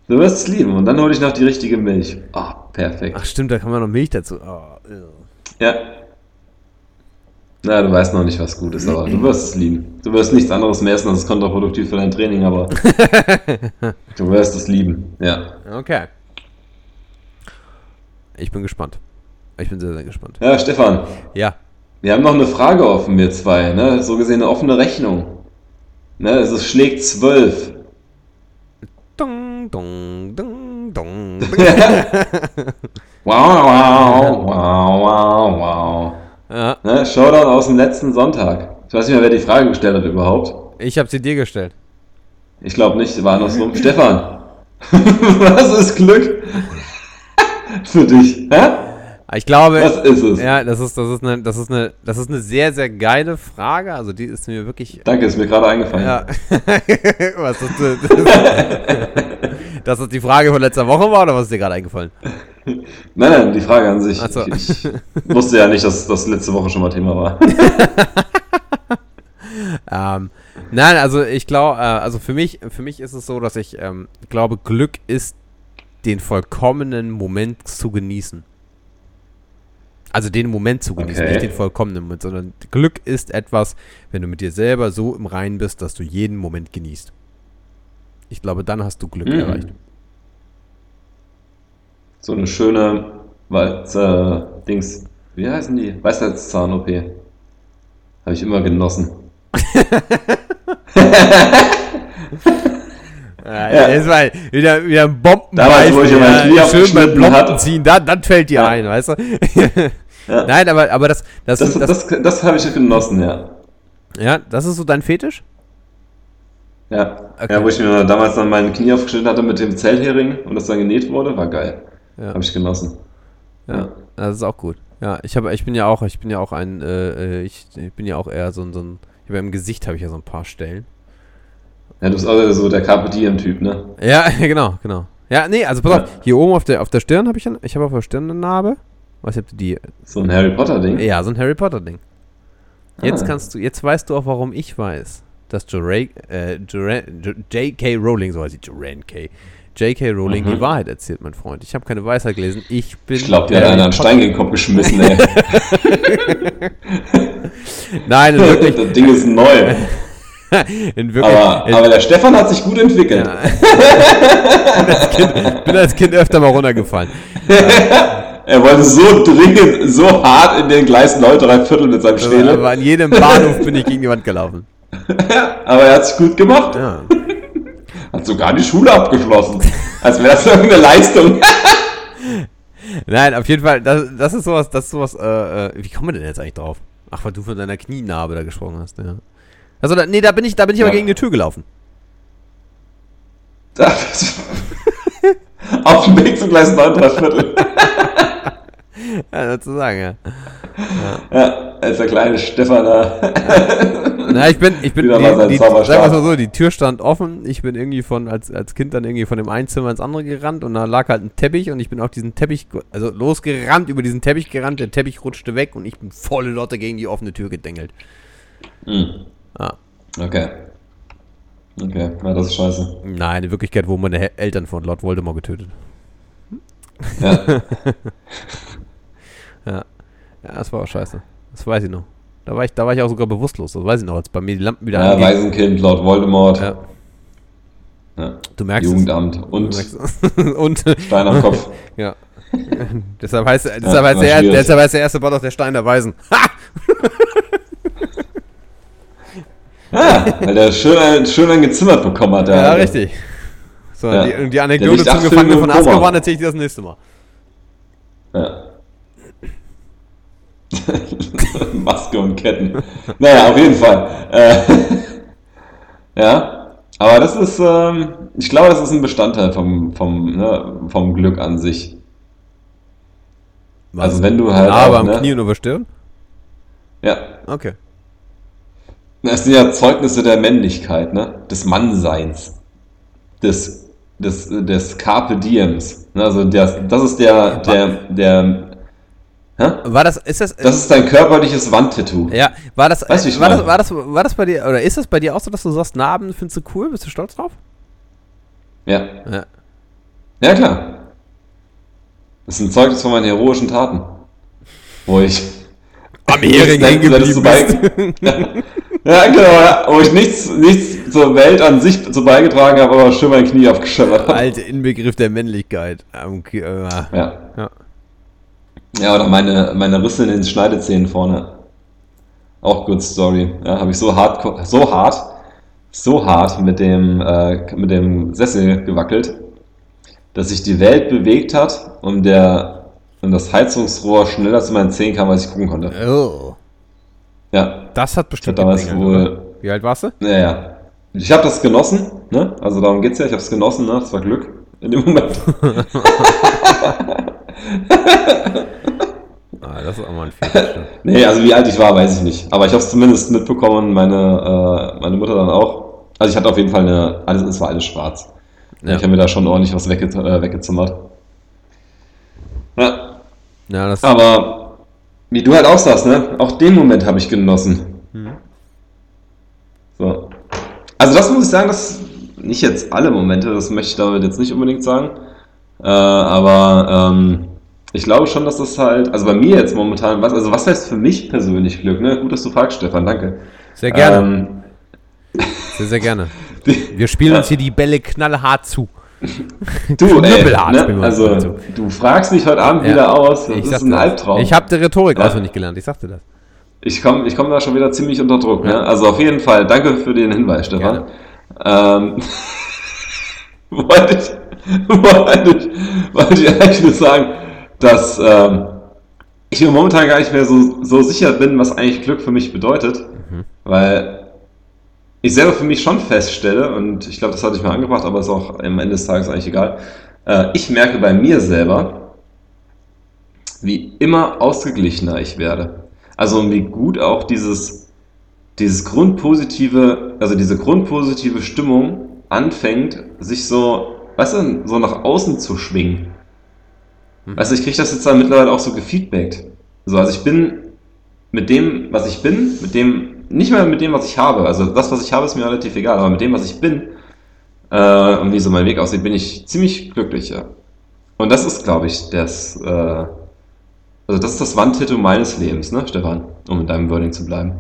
Du wirst es lieben. Und dann hole ich noch die richtige Milch. Oh, perfekt.
Ach stimmt, da kann man noch Milch dazu. Oh,
ja. Na, du weißt noch nicht, was gut ist, aber du wirst es lieben. Du wirst nichts anderes mehr essen, das ist kontraproduktiv für dein Training, aber du wirst es lieben. Ja.
Okay. Ich bin gespannt. Ich bin sehr, sehr gespannt.
Ja, Stefan.
Ja.
Wir haben noch eine Frage offen, wir zwei. Ne? So gesehen eine offene Rechnung. Ne? Also es schlägt zwölf.
Dong, dong, dong, dong.
wow, wow, wow, wow, wow. Ja. Ne? Showdown aus dem letzten Sonntag. Ich weiß nicht mehr, wer die Frage gestellt hat überhaupt.
Ich habe sie dir gestellt.
Ich glaube nicht, war andersrum. Stefan, was ist Glück? für dich. Hä?
Ich glaube,
was ist es?
Ja, das ist, das ist eine, das ist eine, das ist eine sehr, sehr geile Frage. Also die ist mir wirklich.
Danke, ist mir gerade eingefallen. Ja.
was ist das, das, dass das die Frage von letzter Woche war oder was ist dir gerade eingefallen?
Nein, nein, die Frage an sich. So. Ich, ich, wusste ja nicht, dass das letzte Woche schon mal Thema war.
ähm, nein, also ich glaube, äh, also für mich, für mich ist es so, dass ich ähm, glaube, Glück ist den vollkommenen Moment zu genießen. Also den Moment zu genießen, okay. nicht den vollkommenen Moment, sondern Glück ist etwas, wenn du mit dir selber so im Reinen bist, dass du jeden Moment genießt. Ich glaube, dann hast du Glück mhm. erreicht.
So eine schöne Wald, äh, Dings, Wie heißen die? Weisheitszahn-OP. Habe ich immer genossen.
Ja, ja. Das war wieder, wieder ein Bomben
Damals, wo ich ja mein Knie
schön beim Blocken
hatte.
ziehen, dann, dann fällt dir
Ja.
ein, weißt du?
Ja.
Nein, aber, aber das, das,
Das,
das,
das, das, habe ich genossen, ja.
ja, das ist so dein Fetisch?
Ja.
Okay.
ja, wo ich mir damals dann mein Knie aufgeschnitten hatte mit dem Zellhering und das dann genäht wurde, war geil.
Ja.
Habe ich genossen.
Ja, das ist auch gut. Ja, ich habe, ich bin ja auch, ich bin ja auch ein, äh, äh, ich, ich bin ja auch eher so ein, so ein, ich habe im Gesicht habe ich ja so ein paar Stellen.
Ja, du bist auch so der Carpe Diem-Typ, ne?
Ja, genau, genau. Ja, nee, also pass
Ja.
auf, hier oben auf der, auf der Stirn habe ich, ein- ich habe auf der Stirn eine Narbe. Nicht, ob du die,
So ein Harry Potter-Ding.
ja, so ein Harry Potter Ding. Jetzt
Ah.
kannst du, jetzt weißt du auch, warum ich weiß, dass Jora- äh, J.K. Rowling, so heißt sie, Joanne K. J.K. Rowling
Mhm.
die Wahrheit erzählt, mein Freund. Ich habe keine Weisheit gelesen. Ich bin.
Ich glaube, dir hat einen. Stein gegen den Kopf geschmissen, ey.
Nein, in wirklich,
das Ding ist neu. Aber,
in,
aber der Stefan hat sich gut entwickelt.
Ja. bin, als kind, bin als Kind öfter mal runtergefallen.
Er wollte so dringend, so hart in den Gleis 9 drei Viertel mit seinem Schädel.
Aber an jedem Bahnhof bin ich gegen die Wand gelaufen.
Aber er hat sich gut gemacht.
Ja.
Hat sogar die Schule abgeschlossen. Als wäre das irgendeine Leistung.
Nein, auf jeden Fall, das, das ist sowas, das ist sowas, äh, äh, wie kommen wir denn jetzt eigentlich drauf? Ach, weil du von deiner Knienarbe da gesprochen hast, ja. Also, da, nee, da bin ich, da bin ich aber
Ja.
gegen eine Tür gelaufen.
Auf dem Weg zum Gleis 9 drei Viertel.
Ja, sozusagen, ja.
Ja, als der kleine Stefan da.
Na, ich bin, ich bin, die, die, sagen wir mal so, die Tür stand offen. Ich bin irgendwie von, als, als Kind dann irgendwie von dem einen Zimmer ins andere gerannt und da lag halt ein Teppich und ich bin auf diesen Teppich, also losgerannt, über diesen Teppich gerannt, der Teppich rutschte weg und ich bin volle Lotte gegen die offene Tür gedengelt.
Hm.
Ah.
Okay. Okay, ja, das ist scheiße.
Nein, in Wirklichkeit wurden meine Eltern von Lord Voldemort getötet.
Ja.
Ja, das war auch scheiße. Das weiß ich noch. Da war ich, da war ich auch sogar bewusstlos. Das weiß ich noch, als bei mir die Lampen wieder
ja
angingen.
Waisenkind, Lord Voldemort.
Ja,
Ja.
du merkst
Jugendamt
es.
und
merkst und
Stein am Kopf.
ja. deshalb heißt, deshalb,
Ja,
heißt der, deshalb heißt der erste Bot auch der Stein der Weisen. Ha!
Ja, weil der schön, schön einen gezimmert bekommen hat.
Ja,
Alte.
richtig. So,
Ja.
die, die Anekdote zum Gefangenen von. Azkaban erzähle ich dir das nächste Mal.
Ja. Maske und Ketten. Naja, auf jeden Fall. Äh, ja, aber das ist, ähm, ich glaube, das ist ein Bestandteil vom, vom, ne, vom Glück an sich. Also wenn du halt
Aber am
ne?
Knie und über Stirn?
Ja,
Okay.
Das sind ja Zeugnisse der Männlichkeit, ne? des Mannseins, des, des, des Carpe Diems. Ne? Also das, das ist der, der, der, hä?
War das, ist das,
das ist dein körperliches Wandtattoo.
ja, war das,
Weißt ich
war, das, war, das, war das bei dir, oder ist das bei dir auch so, dass du sagst, Narben findest du cool, bist du stolz drauf?
Ja.
Ja.
Ja, klar. Das ist ein Zeugnis von meinen heroischen Taten. Wo ich.
Am Hering hängen geblieben bist.
Ja, genau, ja. Wo ich nichts, nichts zur Welt an sich so beigetragen habe, aber schön mein Knie aufgeschöpft habe.
Alte Inbegriff der Männlichkeit. Ki- äh,
Ja.
ja.
Ja, oder meine, meine Risse in den Schneidezähnen vorne. Auch good story. Ja, habe ich so hart, so hart, so hart mit dem, äh, mit dem Sessel gewackelt, dass sich die Welt bewegt hat und der, und das Heizungsrohr schneller zu meinen Zehen kam, als ich gucken konnte.
Oh.
Ja,
Das hat
ich
bestimmt
habe damals wohl,
oder? Wie alt warst du?
naja, ich habe das genossen, ne? Also darum geht's ja, ich habe es genossen, ne? Das war Glück in dem Moment.
Ah, das ist auch mal ein Fehler.
Nee, also wie alt ich war, weiß ich nicht. Aber ich habe es zumindest mitbekommen, meine, äh, meine Mutter dann auch. Also ich hatte auf jeden Fall eine, alles, es war alles schwarz.
Ja.
Ich habe mir da schon ordentlich was wegge äh, weggezimmert. Ja,
Ja, das,
aber wie du halt auch sagst, ne? Auch den Moment habe ich genossen.
Mhm.
So. Also das muss ich sagen, das nicht jetzt alle Momente, das möchte ich damit jetzt nicht unbedingt sagen. Äh, aber ähm, ich glaube schon, dass das halt, also bei mir jetzt momentan, was, also was heißt für mich persönlich Glück, ne? Gut, dass du fragst, Stefan, danke.
sehr gerne.
Ähm,
sehr, sehr gerne. Wir spielen uns hier die Bälle knallhart zu.
Du, ey, ne? also
dazu.
du fragst mich heute Abend
Ja.
wieder aus. Das
Ich
ist ein. Albtraum.
Ich habe die Rhetorik
Ja.
auswendig gelernt, ich sagte das.
Ich komme ich komm da schon wieder ziemlich unter Druck.
Ja.
Ne? Also auf jeden Fall, danke für den Hinweis, Stefan. Ähm, wollte, ich, wollte, ich, wollte ich eigentlich nur sagen, dass ähm, ich mir momentan gar nicht mehr so, so sicher bin, was eigentlich Glück für mich bedeutet.
Mhm.
Weil ich selber für mich schon feststelle, und ich glaube, das hatte ich mal angebracht, aber ist auch am Ende des Tages eigentlich egal. Äh, ich merke bei mir selber, wie immer ausgeglichener ich werde. Also wie gut auch dieses, dieses grundpositive, also diese grundpositive Stimmung anfängt, sich so, weißt du, so nach außen zu schwingen.
Mhm.
Weißt du, ich kriege das jetzt dann mittlerweile auch so gefeedbackt. So, also ich bin mit dem, was ich bin, mit dem, nicht mehr mit dem, was ich habe. Also das, was ich habe, ist mir relativ egal, aber mit dem, was ich bin äh, und wie so mein Weg aussieht, bin ich ziemlich glücklich, ja. Und das ist, glaube ich, das, äh, also das ist das Wandtattoo meines Lebens, ne, Stefan, um in deinem Wording zu bleiben.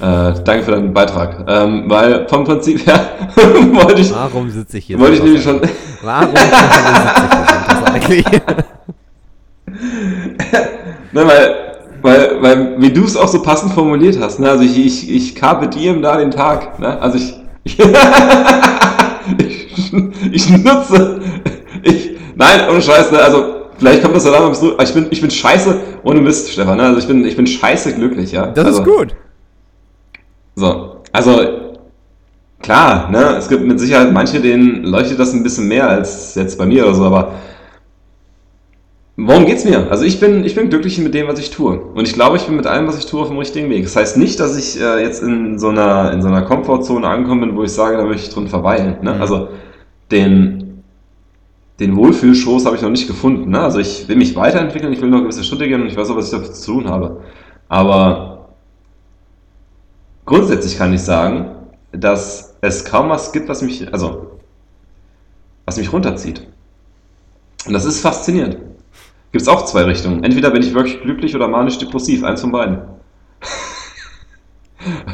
Äh, danke für deinen Beitrag. Ähm, weil vom Prinzip her wollte ich,
Warum sitze ich hier?
wollte ich nämlich schon,
Warum sitze ich hier eigentlich?
ne, weil, weil, weil, wie du es auch so passend formuliert hast, ne, also ich, ich, ich carpe diem da den Tag, ne, also ich, ich, ich, nutze, ich, nein, ohne Scheiß, ne, also vielleicht kommt das ja daran, du, ich bin, ich bin scheiße ohne Mist, Stefan, ne, also ich bin, ich bin scheiße glücklich, ja.
Das
also,
ist gut.
So, also klar, ne, es gibt mit Sicherheit manche, denen leuchtet das ein bisschen mehr als jetzt bei mir oder so, aber worum geht's mir? Also ich bin, ich bin glücklich mit dem, was ich tue. Und ich glaube, ich bin mit allem, was ich tue, auf dem richtigen Weg. Das heißt nicht, dass ich äh, jetzt in so einer, in so einer Komfortzone angekommen bin, wo ich sage, da möchte ich drin verweilen. Ne?
Mhm.
Also den, den Wohlfühlschoß habe ich noch nicht gefunden. Ne? Also ich will mich weiterentwickeln, ich will noch gewisse Schritte gehen und ich weiß auch, was ich dafür zu tun habe. Aber grundsätzlich kann ich sagen, dass es kaum was gibt, was mich, also, was mich runterzieht. Und das ist faszinierend. Gibt es auch zwei Richtungen. Entweder bin ich wirklich glücklich oder manisch-depressiv. Eins von beiden.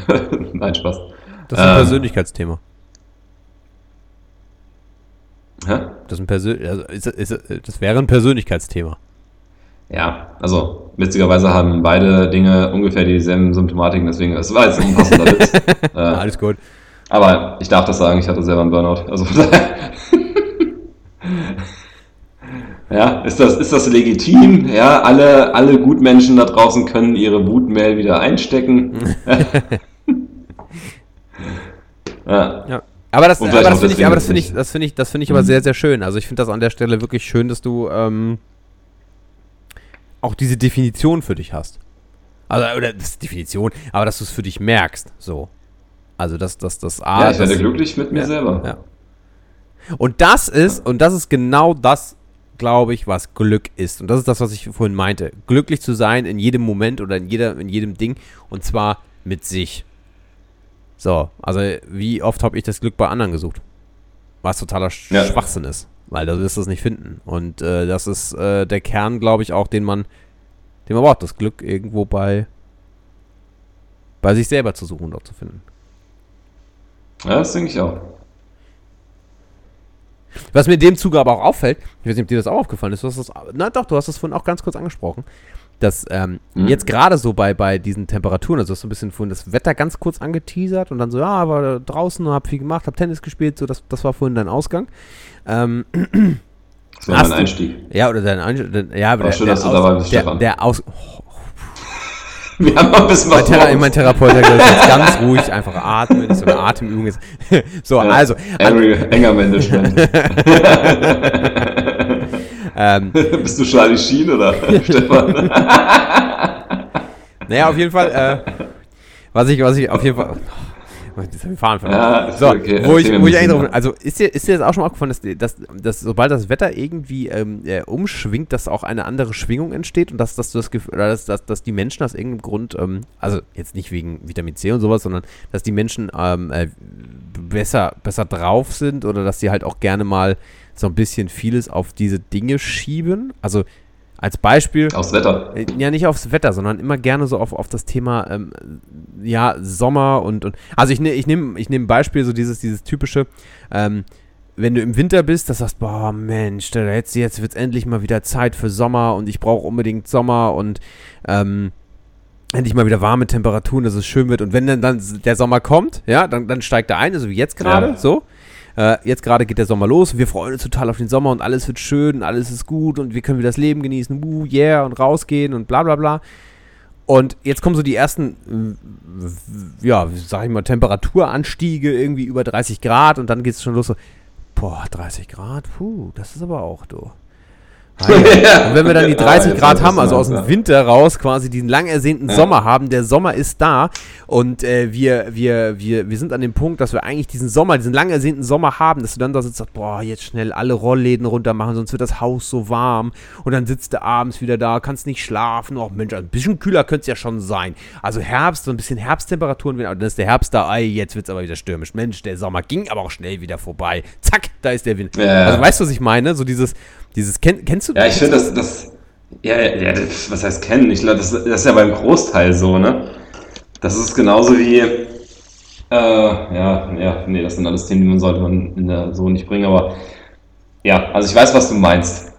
Nein, Spaß.
Das ist ein
Ähm.
Persönlichkeitsthema.
Hä?
Das, ist ein Persön also ist, ist, das wäre ein Persönlichkeitsthema.
Ja, also witzigerweise haben beide Dinge ungefähr dieselben Symptomatiken, deswegen, es war jetzt ein passender Witz. Äh,
Alles gut.
Aber ich darf das sagen, ich hatte selber einen Burnout. Also von daher. Ja, ist das, ist das legitim? Ja, alle, alle Gutmenschen da draußen können ihre Wutmail wieder einstecken. ja.
Ja. Aber das, aber das finde ich, aber das finde ich, das finde ich, das finde ich aber sehr, sehr schön. Also ich finde das an der Stelle wirklich schön, dass du ähm, auch diese Definition für dich hast. Also, oder das ist Definition, aber dass du es für dich merkst. So. Also dass das, das A.
ja, ich werde glücklich mit mir
ja,
selber.
Ja. Und das ist, und das ist genau das, glaube ich, was Glück ist. Und das ist das, was ich vorhin meinte. Glücklich zu sein in jedem Moment oder in, jeder, in jedem Ding. Und zwar mit sich. So, also wie oft habe ich das Glück bei anderen gesucht? Was totaler
Ja.
Schwachsinn ist. Weil da wirst du es nicht finden. Und äh, das ist äh, der Kern, glaube ich, auch, den man, den man braucht. Das Glück irgendwo bei, bei sich selber zu suchen und dort zu finden.
Ja, das denke ich auch.
Was mir in dem Zuge aber auch auffällt, ich weiß nicht, ob dir das auch aufgefallen ist, du hast das, na doch, du hast das vorhin auch ganz kurz angesprochen, dass ähm,
Mhm.
jetzt gerade so bei, bei diesen Temperaturen, also du hast so ein bisschen vorhin das Wetter ganz kurz angeteasert und dann so, ja, war draußen, hab viel gemacht, hab Tennis gespielt, so, das, das war vorhin dein Ausgang. Ähm,
Das war mein
du-
Einstieg.
ja, oder dein Einstieg, ja, aber
Aber
der,
schön,
der,
dass du
Aus-
dabei bist,
der,
Stefan.
der Aus, oh,
Wir haben noch ein bisschen
mein,
was
Thera
vor
mein. Therapeut hat gesagt, ganz ruhig, einfach atmen, so eine Atemübung ist. so,
Ja,
also,
Area, enger Management.
ähm,
Bist du Charlie Sheen oder Stefan?
Naja, auf jeden Fall, äh, was ich, was ich auf jeden Fall. Oh, jetzt hab ich Fahren verloren.
Ja,
so,
okay.
wo ich, wo ich eigentlich drauf, also ist dir, ist dir das auch schon mal aufgefallen, dass, dass, dass sobald das Wetter irgendwie ähm, äh, umschwingt, dass auch eine andere Schwingung entsteht und dass, dass du das Gefühl, oder dass, dass, dass die Menschen aus irgendeinem Grund, ähm, also jetzt nicht wegen Vitamin C und sowas, sondern dass die Menschen ähm, äh, besser, besser drauf sind oder dass sie halt auch gerne mal so ein bisschen vieles auf diese Dinge schieben. Also als Beispiel,
Aufs Wetter.
äh, Ja, nicht aufs Wetter, sondern immer gerne so auf, auf das Thema, ähm, ja, Sommer und, und also ich, ne, ich nehme ich nehm ein Beispiel, so dieses, dieses typische, ähm, wenn du im Winter bist, dass du sagst, boah, Mensch, da jetzt, jetzt wird es endlich mal wieder Zeit für Sommer und ich brauche unbedingt Sommer und ähm, endlich mal wieder warme Temperaturen, dass es schön wird. Und wenn dann, dann der Sommer kommt, ja, dann, dann steigt er ein, also wie jetzt gerade, ja. so. Äh, jetzt gerade geht der Sommer los wir freuen uns total auf den Sommer und alles wird schön und alles ist gut und wir können wieder das Leben genießen, uh, yeah, und rausgehen und bla bla bla. Und jetzt kommen so die ersten, ja, sag ich mal, Temperaturanstiege irgendwie über 30 Grad und dann geht es schon los so, boah, 30 Grad, puh, das ist aber auch, du. Ah, ja. Und wenn wir dann die 30 Grad haben, also aus dem Winter raus, quasi diesen lang ersehnten ja. Sommer haben, der Sommer ist da und äh, wir, wir, wir, wir sind an dem Punkt, dass wir eigentlich diesen Sommer, diesen lang ersehnten Sommer haben, dass du dann da sitzt und sagst, boah, jetzt schnell alle Rollläden runter machen, sonst wird das Haus so warm und dann sitzt du abends wieder da, kannst nicht schlafen, oh Mensch, ein bisschen kühler könnte es ja schon sein. Also Herbst, so ein bisschen Herbsttemperaturen, dann ist der Herbst da, ey, jetzt wird es aber wieder stürmisch. Mensch, der Sommer ging aber auch schnell wieder vorbei. Zack, da ist der Wind. Ja. Also weißt du, was ich meine? So dieses, dieses, kenn, kennst du
Ja, ich finde das, das, ja, ja, das, was heißt kennen? Ich glaube, das, das ist ja beim Großteil so, ne? Das ist genauso wie, äh, ja, ja, nee, das sind alles Themen, die man sollte man in der so nicht bringen, aber ja, also ich weiß, was du meinst.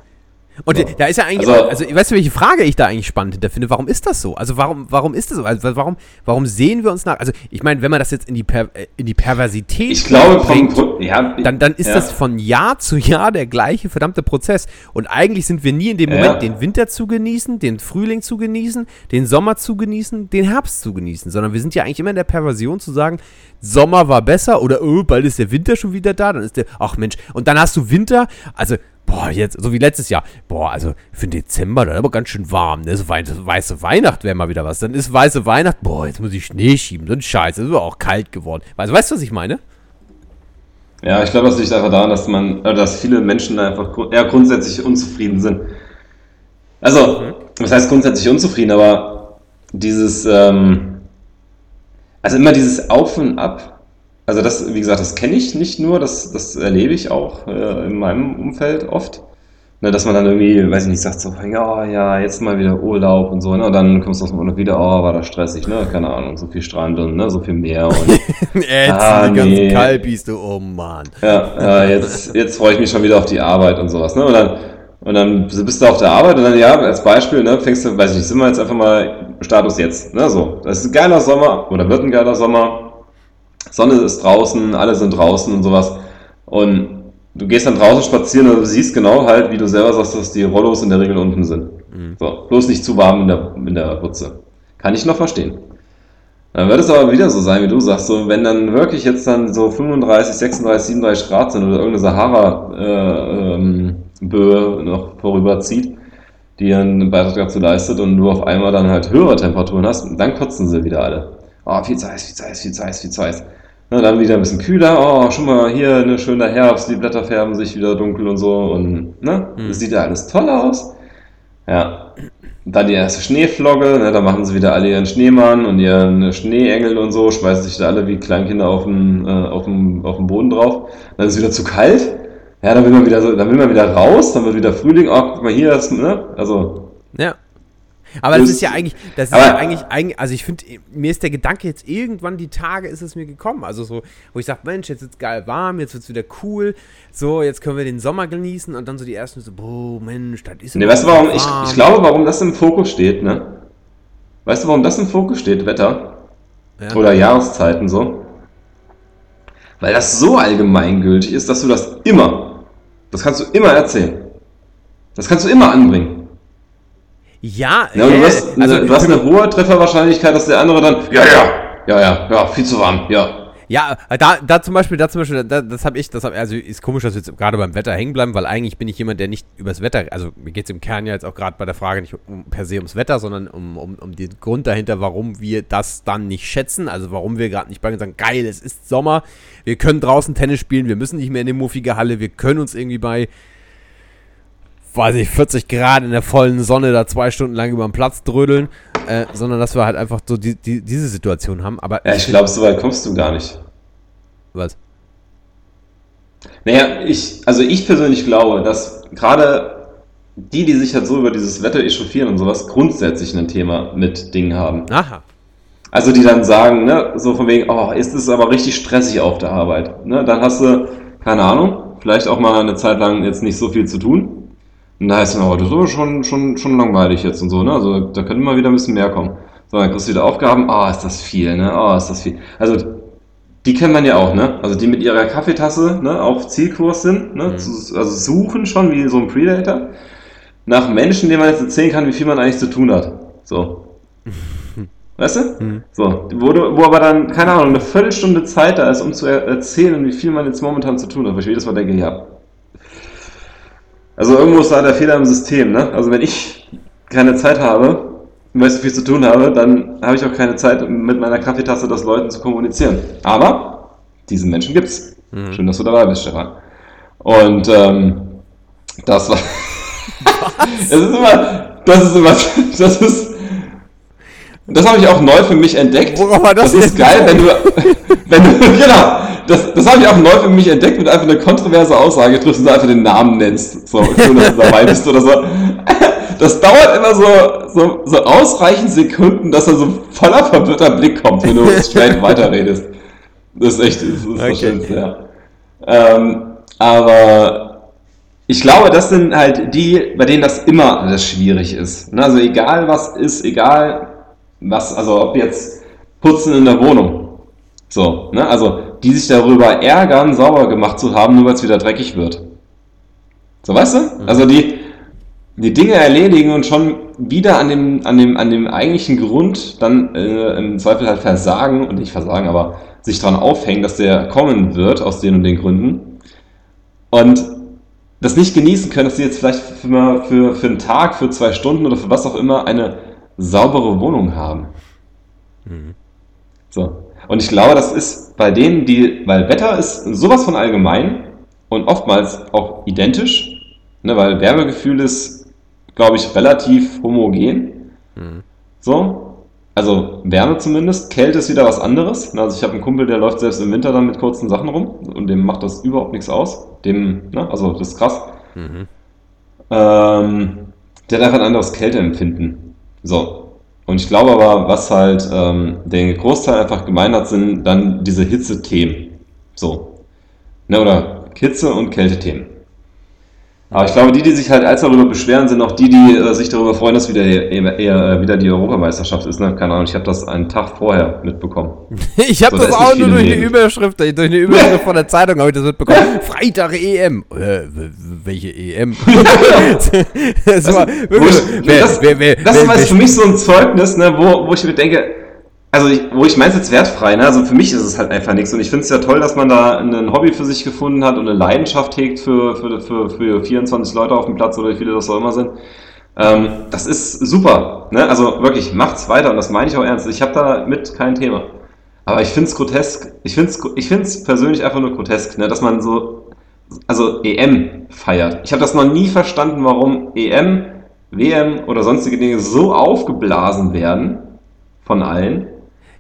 Und so. da ist ja eigentlich, also, also weißt du, welche Frage ich da eigentlich spannend hinter finde? Warum ist das so? Also warum, warum ist das so? Also warum, warum sehen wir uns nach? Also ich meine, wenn man das jetzt in die, per, äh, in die Perversität
ich glaube,
bringt, ja, dann, dann ist ja. das von Jahr zu Jahr der gleiche verdammte Prozess. Und eigentlich sind wir nie in dem Moment, ja. den Winter zu genießen, den Frühling zu genießen, den Sommer zu genießen, den Herbst zu genießen, sondern wir sind ja eigentlich immer in der Perversion zu sagen, Sommer war besser oder oh, bald ist der Winter schon wieder da, dann ist der, ach Mensch, und dann hast du Winter, also boah, jetzt, so wie letztes Jahr, boah, also für den Dezember, dann aber ganz schön warm, ne? So weiße Weihnacht wäre mal wieder was. Dann ist weiße Weihnacht, boah, jetzt muss ich Schnee schieben, so ein Scheiß, es ist auch kalt geworden. Also, weißt du, was ich meine?
Ja, ich glaube, das liegt einfach daran, dass man, äh, dass viele Menschen einfach eher grundsätzlich unzufrieden sind. Also, mhm. was heißt grundsätzlich unzufrieden, aber dieses, ähm, also immer dieses Auf und Ab also das, wie gesagt, das kenne ich nicht nur, das, das erlebe ich auch äh, in meinem Umfeld oft. Ne, dass man dann irgendwie, weiß ich nicht, sagt so, ja, ja, jetzt mal wieder Urlaub und so, ne? Und dann kommst du aus dem Urlaub wieder, oh, war das stressig, ne? Keine Ahnung, so viel Strand und ne, so viel Meer und.
jetzt ah, die ganzen nee. Kalbis, du, oh Mann.
Ja, ja jetzt, jetzt freue ich mich schon wieder auf die Arbeit und sowas, ne? Und dann, und dann bist du auf der Arbeit und dann, ja, als Beispiel, ne, fängst du, weiß ich nicht, sind wir jetzt einfach mal Status jetzt, ne? So. Das ist ein geiler Sommer oder wird ein geiler Sommer Sonne ist draußen, alle sind draußen und sowas. Und du gehst dann draußen spazieren und du siehst genau halt, wie du selber sagst, dass die Rollos in der Regel unten sind. Mhm. So, bloß nicht zu warm in der, in der Putze. Kann ich noch verstehen. Dann wird es aber wieder so sein, wie du sagst, so, wenn dann wirklich jetzt dann so 35, 36, 37 Grad sind oder irgendeine Sahara-Böe äh, ähm, noch vorüberzieht, die einen Beitrag dazu leistet und du auf einmal dann halt höhere Temperaturen hast, dann kotzen sie wieder alle. Oh, viel zu heiß, viel zu heiß, viel zu heiß, viel zu heiß. Na, dann wieder ein bisschen kühler. Oh, schon mal hier eine schöne Herbst, die Blätter färben sich wieder dunkel und so. Und ne, mhm. das sieht ja alles toll aus. Ja. Dann die erste Schneeflogge, ne, da machen sie wieder alle ihren Schneemann und ihren Schneeengel und so, schmeißen sich da alle wie Kleinkinder auf den, äh, auf den, auf den Boden drauf. Dann ist es wieder zu kalt. Ja, dann will man wieder so, dann will man wieder raus, dann wird wieder Frühling. Oh, guck mal hier, ist, ne? Also.
Ja. Aber das ist ja eigentlich, das ist ja eigentlich, also ich finde, mir ist der Gedanke jetzt irgendwann die Tage ist es mir gekommen. Also so, wo ich sage, Mensch, jetzt ist es geil warm, jetzt wird es wieder cool, so, jetzt können wir den Sommer genießen und dann so die ersten so, boah, Mensch, das ist.
Nee, weißt du, warum, ich, ich glaube, warum das im Fokus steht, ne? Weißt du, warum das im Fokus steht, Wetter? Ja. Oder Jahreszeiten so? Weil das so allgemeingültig ist, dass du das immer, das kannst du immer erzählen. Das kannst du immer anbringen.
Ja,
ja äh, du, hast, also, du hast eine hohe Trefferwahrscheinlichkeit, dass der andere dann, ja, ja, ja, ja, ja, viel zu warm, ja.
Ja, da, da zum Beispiel, da zum Beispiel, da, das habe ich, das hab, also ist komisch, dass wir jetzt gerade beim Wetter hängen bleiben, weil eigentlich bin ich jemand, der nicht übers Wetter, also mir geht es im Kern ja jetzt auch gerade bei der Frage nicht um, per se ums Wetter, sondern um, um, um den Grund dahinter, warum wir das dann nicht schätzen, also warum wir gerade nicht bei uns sagen, geil, es ist Sommer, wir können draußen Tennis spielen, wir müssen nicht mehr in die muffige Halle, wir können uns irgendwie bei weiß ich, 40 Grad in der vollen Sonne da zwei Stunden lang über den Platz drödeln, äh, sondern dass wir halt einfach so die, die, diese Situation haben. Aber
ja, ich glaube, so weit kommst du gar nicht.
Was?
Naja, ich, also ich persönlich glaube, dass gerade die, die sich halt so über dieses Wetter echauffieren und sowas, grundsätzlich ein Thema mit Dingen haben.
Aha.
Also die dann sagen, ne, so von wegen, oh, ist es aber richtig stressig auf der Arbeit. Ne? Dann hast du, keine Ahnung, vielleicht auch mal eine Zeit lang jetzt nicht so viel zu tun. Und da heißt es, oh, das ist aber schon, schon, schon langweilig jetzt und so, ne? Also da könnte mal wieder ein bisschen mehr kommen. So, dann kriegst du wieder Aufgaben, oh, ist das viel, ne? Oh, ist das viel. Also die kennt man ja auch, ne? Also die mit ihrer Kaffeetasse ne, auf Zielkurs sind, ne? Mhm. Also suchen schon wie so ein Predator nach Menschen, denen man jetzt erzählen kann, wie viel man eigentlich zu tun hat. So. Weißt du? Mhm. So. Wo, wo aber dann, keine Ahnung, eine Viertelstunde Zeit da ist, um zu er erzählen, wie viel man jetzt momentan zu tun hat. Weil ich jedes Mal denke, ja. Also irgendwo ist da der Fehler im System, ne? Also wenn ich keine Zeit habe, weil ich so viel zu tun habe, dann habe ich auch keine Zeit, mit meiner Kaffeetasse das Leuten zu kommunizieren. Aber diesen Menschen gibt's. Mhm. Schön, dass du dabei bist, Stefan. Und ähm, das war. das ist immer. Das ist immer. Das ist das habe ich auch neu für mich entdeckt. Worauf war das? Das ist geil, wenn du, wenn du, genau, das, das habe ich auch neu für mich entdeckt, wenn du einfach eine kontroverse Aussage triffst und du einfach den Namen nennst. So, ohne dass du dabei bist oder so. Das dauert immer so, so, so ausreichend Sekunden, dass da so voller verwirrter Blick kommt, wenn du straight weiterredest. Das ist echt, das ist okay. das Schönste, ja. Ähm, aber ich glaube, das sind halt die, bei denen das immer alles schwierig ist. Also egal was ist, egal was, also ob jetzt Putzen in der Wohnung. So, ne? Also die sich darüber ärgern, sauber gemacht zu haben, nur weil es wieder dreckig wird. So, weißt du? Mhm. Also die, die Dinge erledigen und schon wieder an dem, an dem, an dem eigentlichen Grund dann äh, im Zweifel halt versagen und nicht versagen, aber sich daran aufhängen, dass der kommen wird aus den und den Gründen. Und das nicht genießen können, dass sie jetzt vielleicht für, für, für einen Tag, für zwei Stunden oder für was auch immer eine saubere Wohnung haben. Mhm. So. Und ich glaube, das ist bei denen, die, weil Wetter ist sowas von allgemein und oftmals auch identisch, ne, weil Wärmegefühl ist, glaube ich, relativ homogen. Mhm. So. Also Wärme zumindest, Kälte ist wieder was anderes. Also ich habe einen Kumpel, der läuft selbst im Winter dann mit kurzen Sachen rum und dem macht das überhaupt nichts aus. Dem, ne, also das ist krass. Mhm. Ähm, der hat einfach ein anderes Kälteempfinden. So. Und ich glaube aber, was halt ähm, den Großteil einfach gemein hat, sind dann diese Hitze-Themen. So. Ne, oder Hitze- und Kältethemen. Aber ich glaube, die, die sich halt als darüber beschweren, sind auch die, die äh, sich darüber freuen, dass wieder, eher, eher wieder die Europameisterschaft ist. Ne? Keine Ahnung, ich habe das einen Tag vorher mitbekommen.
ich habe so, das auch nur durch eine Überschrift, durch eine Überschrift von der Zeitung habe ich das mitbekommen. Freitag EM. Äh, welche EM?
das, war wirklich, wer, das, wer, wer, das ist für mich so ein Zeugnis, ne, wo, wo ich mir denke, also ich, wo ich meine jetzt wertfrei, ne? Also für mich ist es halt einfach nichts. Und ich finde es ja toll, dass man da ein Hobby für sich gefunden hat und eine Leidenschaft hegt für, für, für, für 24 Leute auf dem Platz oder wie viele das auch immer sind. Ähm, das ist super. Ne? Also wirklich, macht's weiter und das meine ich auch ernst. Ich habe damit kein Thema. Aber ich finde es grotesk. Ich finde es ich find's persönlich einfach nur grotesk, ne? dass man so, also EM feiert. Ich habe das noch nie verstanden, warum EM, WM oder sonstige Dinge so aufgeblasen werden von allen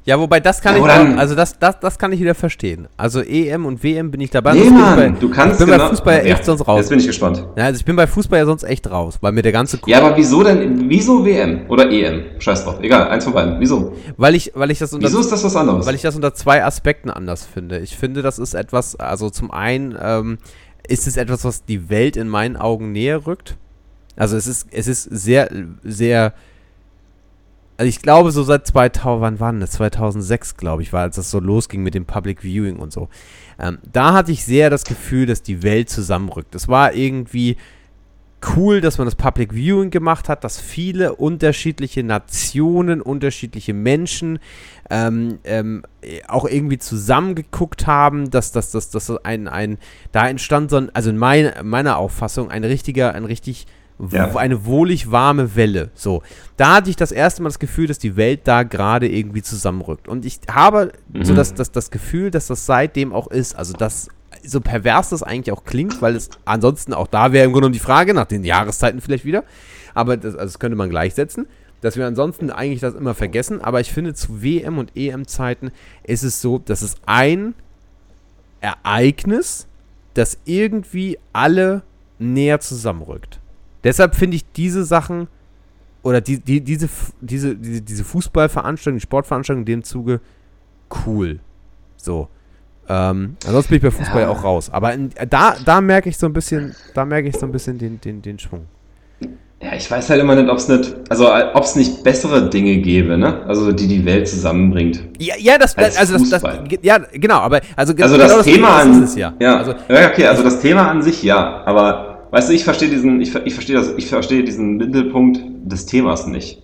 ja, wobei das kann ja, ich auch, also das, das, das kann ich wieder verstehen. Also EM und WM bin ich dabei.
Nee, Mann, bei, du kannst
ich bin genau, bei Fußball ja echt sonst raus.
Jetzt bin ich gespannt.
Ja, also ich bin bei Fußball ja sonst echt raus, weil mir der ganze
Ja, aber wieso denn, wieso WM oder EM? Scheiß drauf, egal, eins von beiden. Wieso?
Weil ich, weil ich das
unter, Wieso ist das was anderes?
Weil ich das unter zwei Aspekten anders finde. Ich finde, das ist etwas, also zum einen ähm, ist es etwas, was die Welt in meinen Augen näher rückt. Also es ist, es ist sehr, sehr also ich glaube so seit 2000, wann war das? 2006, glaube ich, war, als das so losging mit dem Public Viewing und so. Ähm, da hatte ich sehr das Gefühl, dass die Welt zusammenrückt. Es war irgendwie cool, dass man das Public Viewing gemacht hat, dass viele unterschiedliche Nationen, unterschiedliche Menschen ähm, ähm, auch irgendwie zusammengeguckt haben, dass das, dass ein, ein, da entstand so ein, also in mein, meiner Auffassung, ein richtiger, ein richtig ja. eine wohlig warme Welle. So, da hatte ich das erste Mal das Gefühl, dass die Welt da gerade irgendwie zusammenrückt. Und ich habe mhm. so das, das, das Gefühl, dass das seitdem auch ist. Also, dass so pervers das eigentlich auch klingt, weil es ansonsten auch da wäre im Grunde genommen die Frage, nach den Jahreszeiten vielleicht wieder. Aber das, also das könnte man gleichsetzen dass wir ansonsten eigentlich das immer vergessen. Aber ich finde, zu WM- und EM-Zeiten ist es so, dass es ein Ereignis, das irgendwie alle näher zusammenrückt. Deshalb finde ich diese Sachen oder die, die, diese, diese, diese, diese Fußballveranstaltung, die Sportveranstaltung in dem Zuge cool. So. Ähm, ansonsten bin ich bei Fußball ja. auch raus. Aber in, da, da merke ich so ein bisschen, da merke ich so ein bisschen den, den, den Schwung.
Ja, ich weiß halt immer nicht, ob es nicht, also ob es nicht bessere Dinge gäbe, ne? Also die die Welt zusammenbringt.
Ja, ja, das, also das, das, ja, genau, aber also,
also genau das, das Thema an, ist ja. Ja, also, ja, okay, also das Thema an sich ja, aber weißt du, ich verstehe diesen, ich, ich verstehe das, ich verstehe diesen Mittelpunkt des Themas nicht.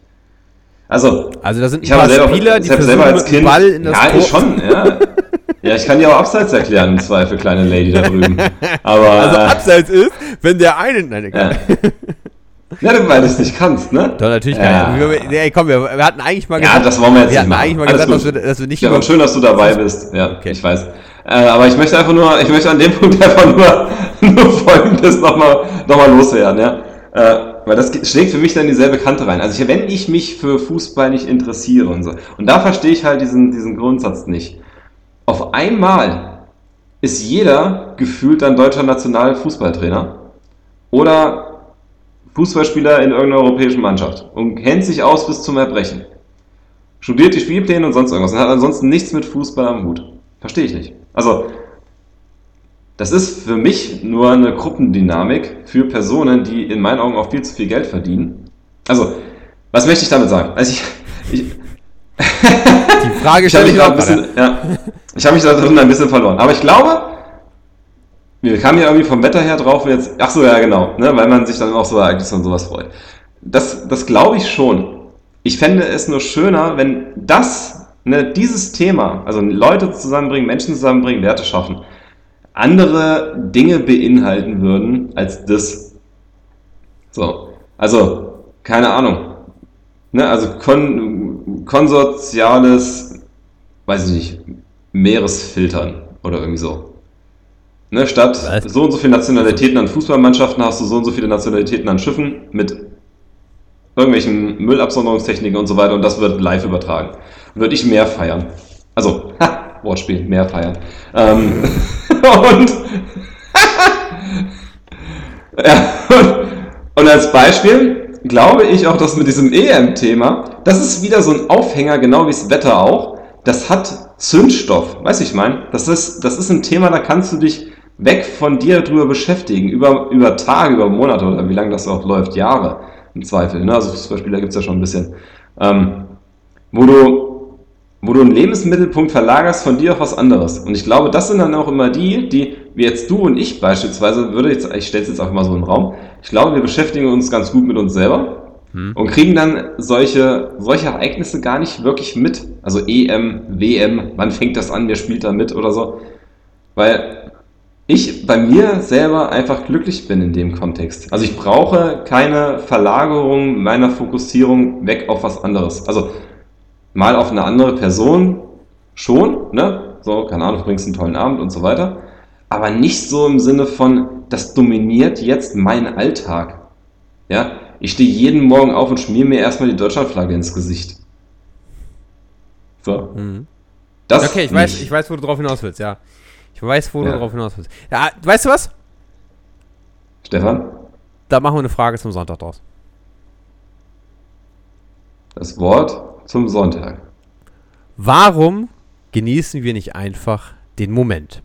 Also,
also da sind
ich habe selber,
Spieler, die
selber als Kind, Ball in das ja, ich schon, ja. Ja, ich kann dir auch abseits erklären, im Zweifel, kleine Lady da drüben. Aber,
also abseits ist, wenn der eine. Nein,
ja. Ja, du, weil du es nicht kannst, ne?
Doch, natürlich ja. kann ich. Nee, komm, wir, wir, hatten eigentlich mal
gesagt. Ja, das wollen wir jetzt
wir nicht machen. eigentlich mal gesagt, dass wir, dass wir, nicht.
Ja, aber schön, dass du dabei bist. Ja, okay. ich weiß. Äh, aber ich möchte einfach nur, ich möchte an dem Punkt einfach nur, nur Folgendes nochmal noch mal loswerden, ja. Äh, weil das schlägt für mich dann dieselbe Kante rein. Also ich, wenn ich mich für Fußball nicht interessiere und so, und da verstehe ich halt diesen, diesen Grundsatz nicht. Auf einmal ist jeder gefühlt ein deutscher Nationalfußballtrainer oder Fußballspieler in irgendeiner europäischen Mannschaft und kennt sich aus bis zum Erbrechen. Studiert die Spielpläne und sonst irgendwas und hat ansonsten nichts mit Fußball am Hut. Verstehe ich nicht. Also, das ist für mich nur eine Gruppendynamik für Personen, die in meinen Augen auch viel zu viel Geld verdienen. Also, was möchte ich damit sagen? Also ich, ich
die Frage stelle ich auch bisschen,
ja, Ich habe mich da drin ein bisschen verloren. Aber ich glaube, wir kamen ja irgendwie vom Wetter her drauf jetzt. Ach so, ja, genau. Ne, weil man sich dann auch so Ereignisse und sowas freut. Das, das glaube ich schon. Ich fände es nur schöner, wenn das, ne, dieses Thema, also Leute zusammenbringen, Menschen zusammenbringen, Werte schaffen, andere Dinge beinhalten würden als das. So. Also, keine Ahnung. Ne, also kon konsortiales, weiß ich nicht, Meeresfiltern oder irgendwie so. Ne, statt Was? so und so viele Nationalitäten an Fußballmannschaften hast du so und so viele Nationalitäten an Schiffen mit irgendwelchen Müllabsonderungstechniken und so weiter und das wird live übertragen. Würde ich mehr feiern. Also, ha, Wortspiel, mehr feiern. Ähm, und, ja, und, und als Beispiel glaube ich auch, dass mit diesem EM-Thema, das ist wieder so ein Aufhänger, genau wie das Wetter auch. Das hat Zündstoff, weiß ich mein. Das ist, das ist ein Thema, da kannst du dich weg von dir drüber beschäftigen, über, über Tage, über Monate oder wie lange das auch läuft, Jahre im Zweifel. Ne? Also Fußballspieler gibt es ja schon ein bisschen. Ähm, wo du, wo du einen Lebensmittelpunkt verlagerst von dir auf was anderes. Und ich glaube, das sind dann auch immer die, die, wie jetzt du und ich beispielsweise, würde jetzt, ich stelle es jetzt auch mal so im Raum, ich glaube, wir beschäftigen uns ganz gut mit uns selber hm. und kriegen dann solche, solche Ereignisse gar nicht wirklich mit. Also EM, WM, wann fängt das an, wer spielt da mit oder so. Weil ich bei mir selber einfach glücklich bin in dem Kontext. Also ich brauche keine Verlagerung meiner Fokussierung weg auf was anderes. Also mal auf eine andere Person schon, ne? So, keine Ahnung, du bringst einen tollen Abend und so weiter. Aber nicht so im Sinne von, das dominiert jetzt meinen Alltag. Ja, ich stehe jeden Morgen auf und schmier mir erstmal die Deutschlandflagge ins Gesicht.
So. Mhm. Das okay, ich weiß, ich weiß, wo du drauf hinaus willst, ja. Ich weiß, wo ja. du drauf hinaus willst. Ja, weißt du was?
Stefan?
Da machen wir eine Frage zum Sonntag draus.
Das Wort zum Sonntag.
Warum genießen wir nicht einfach den Moment?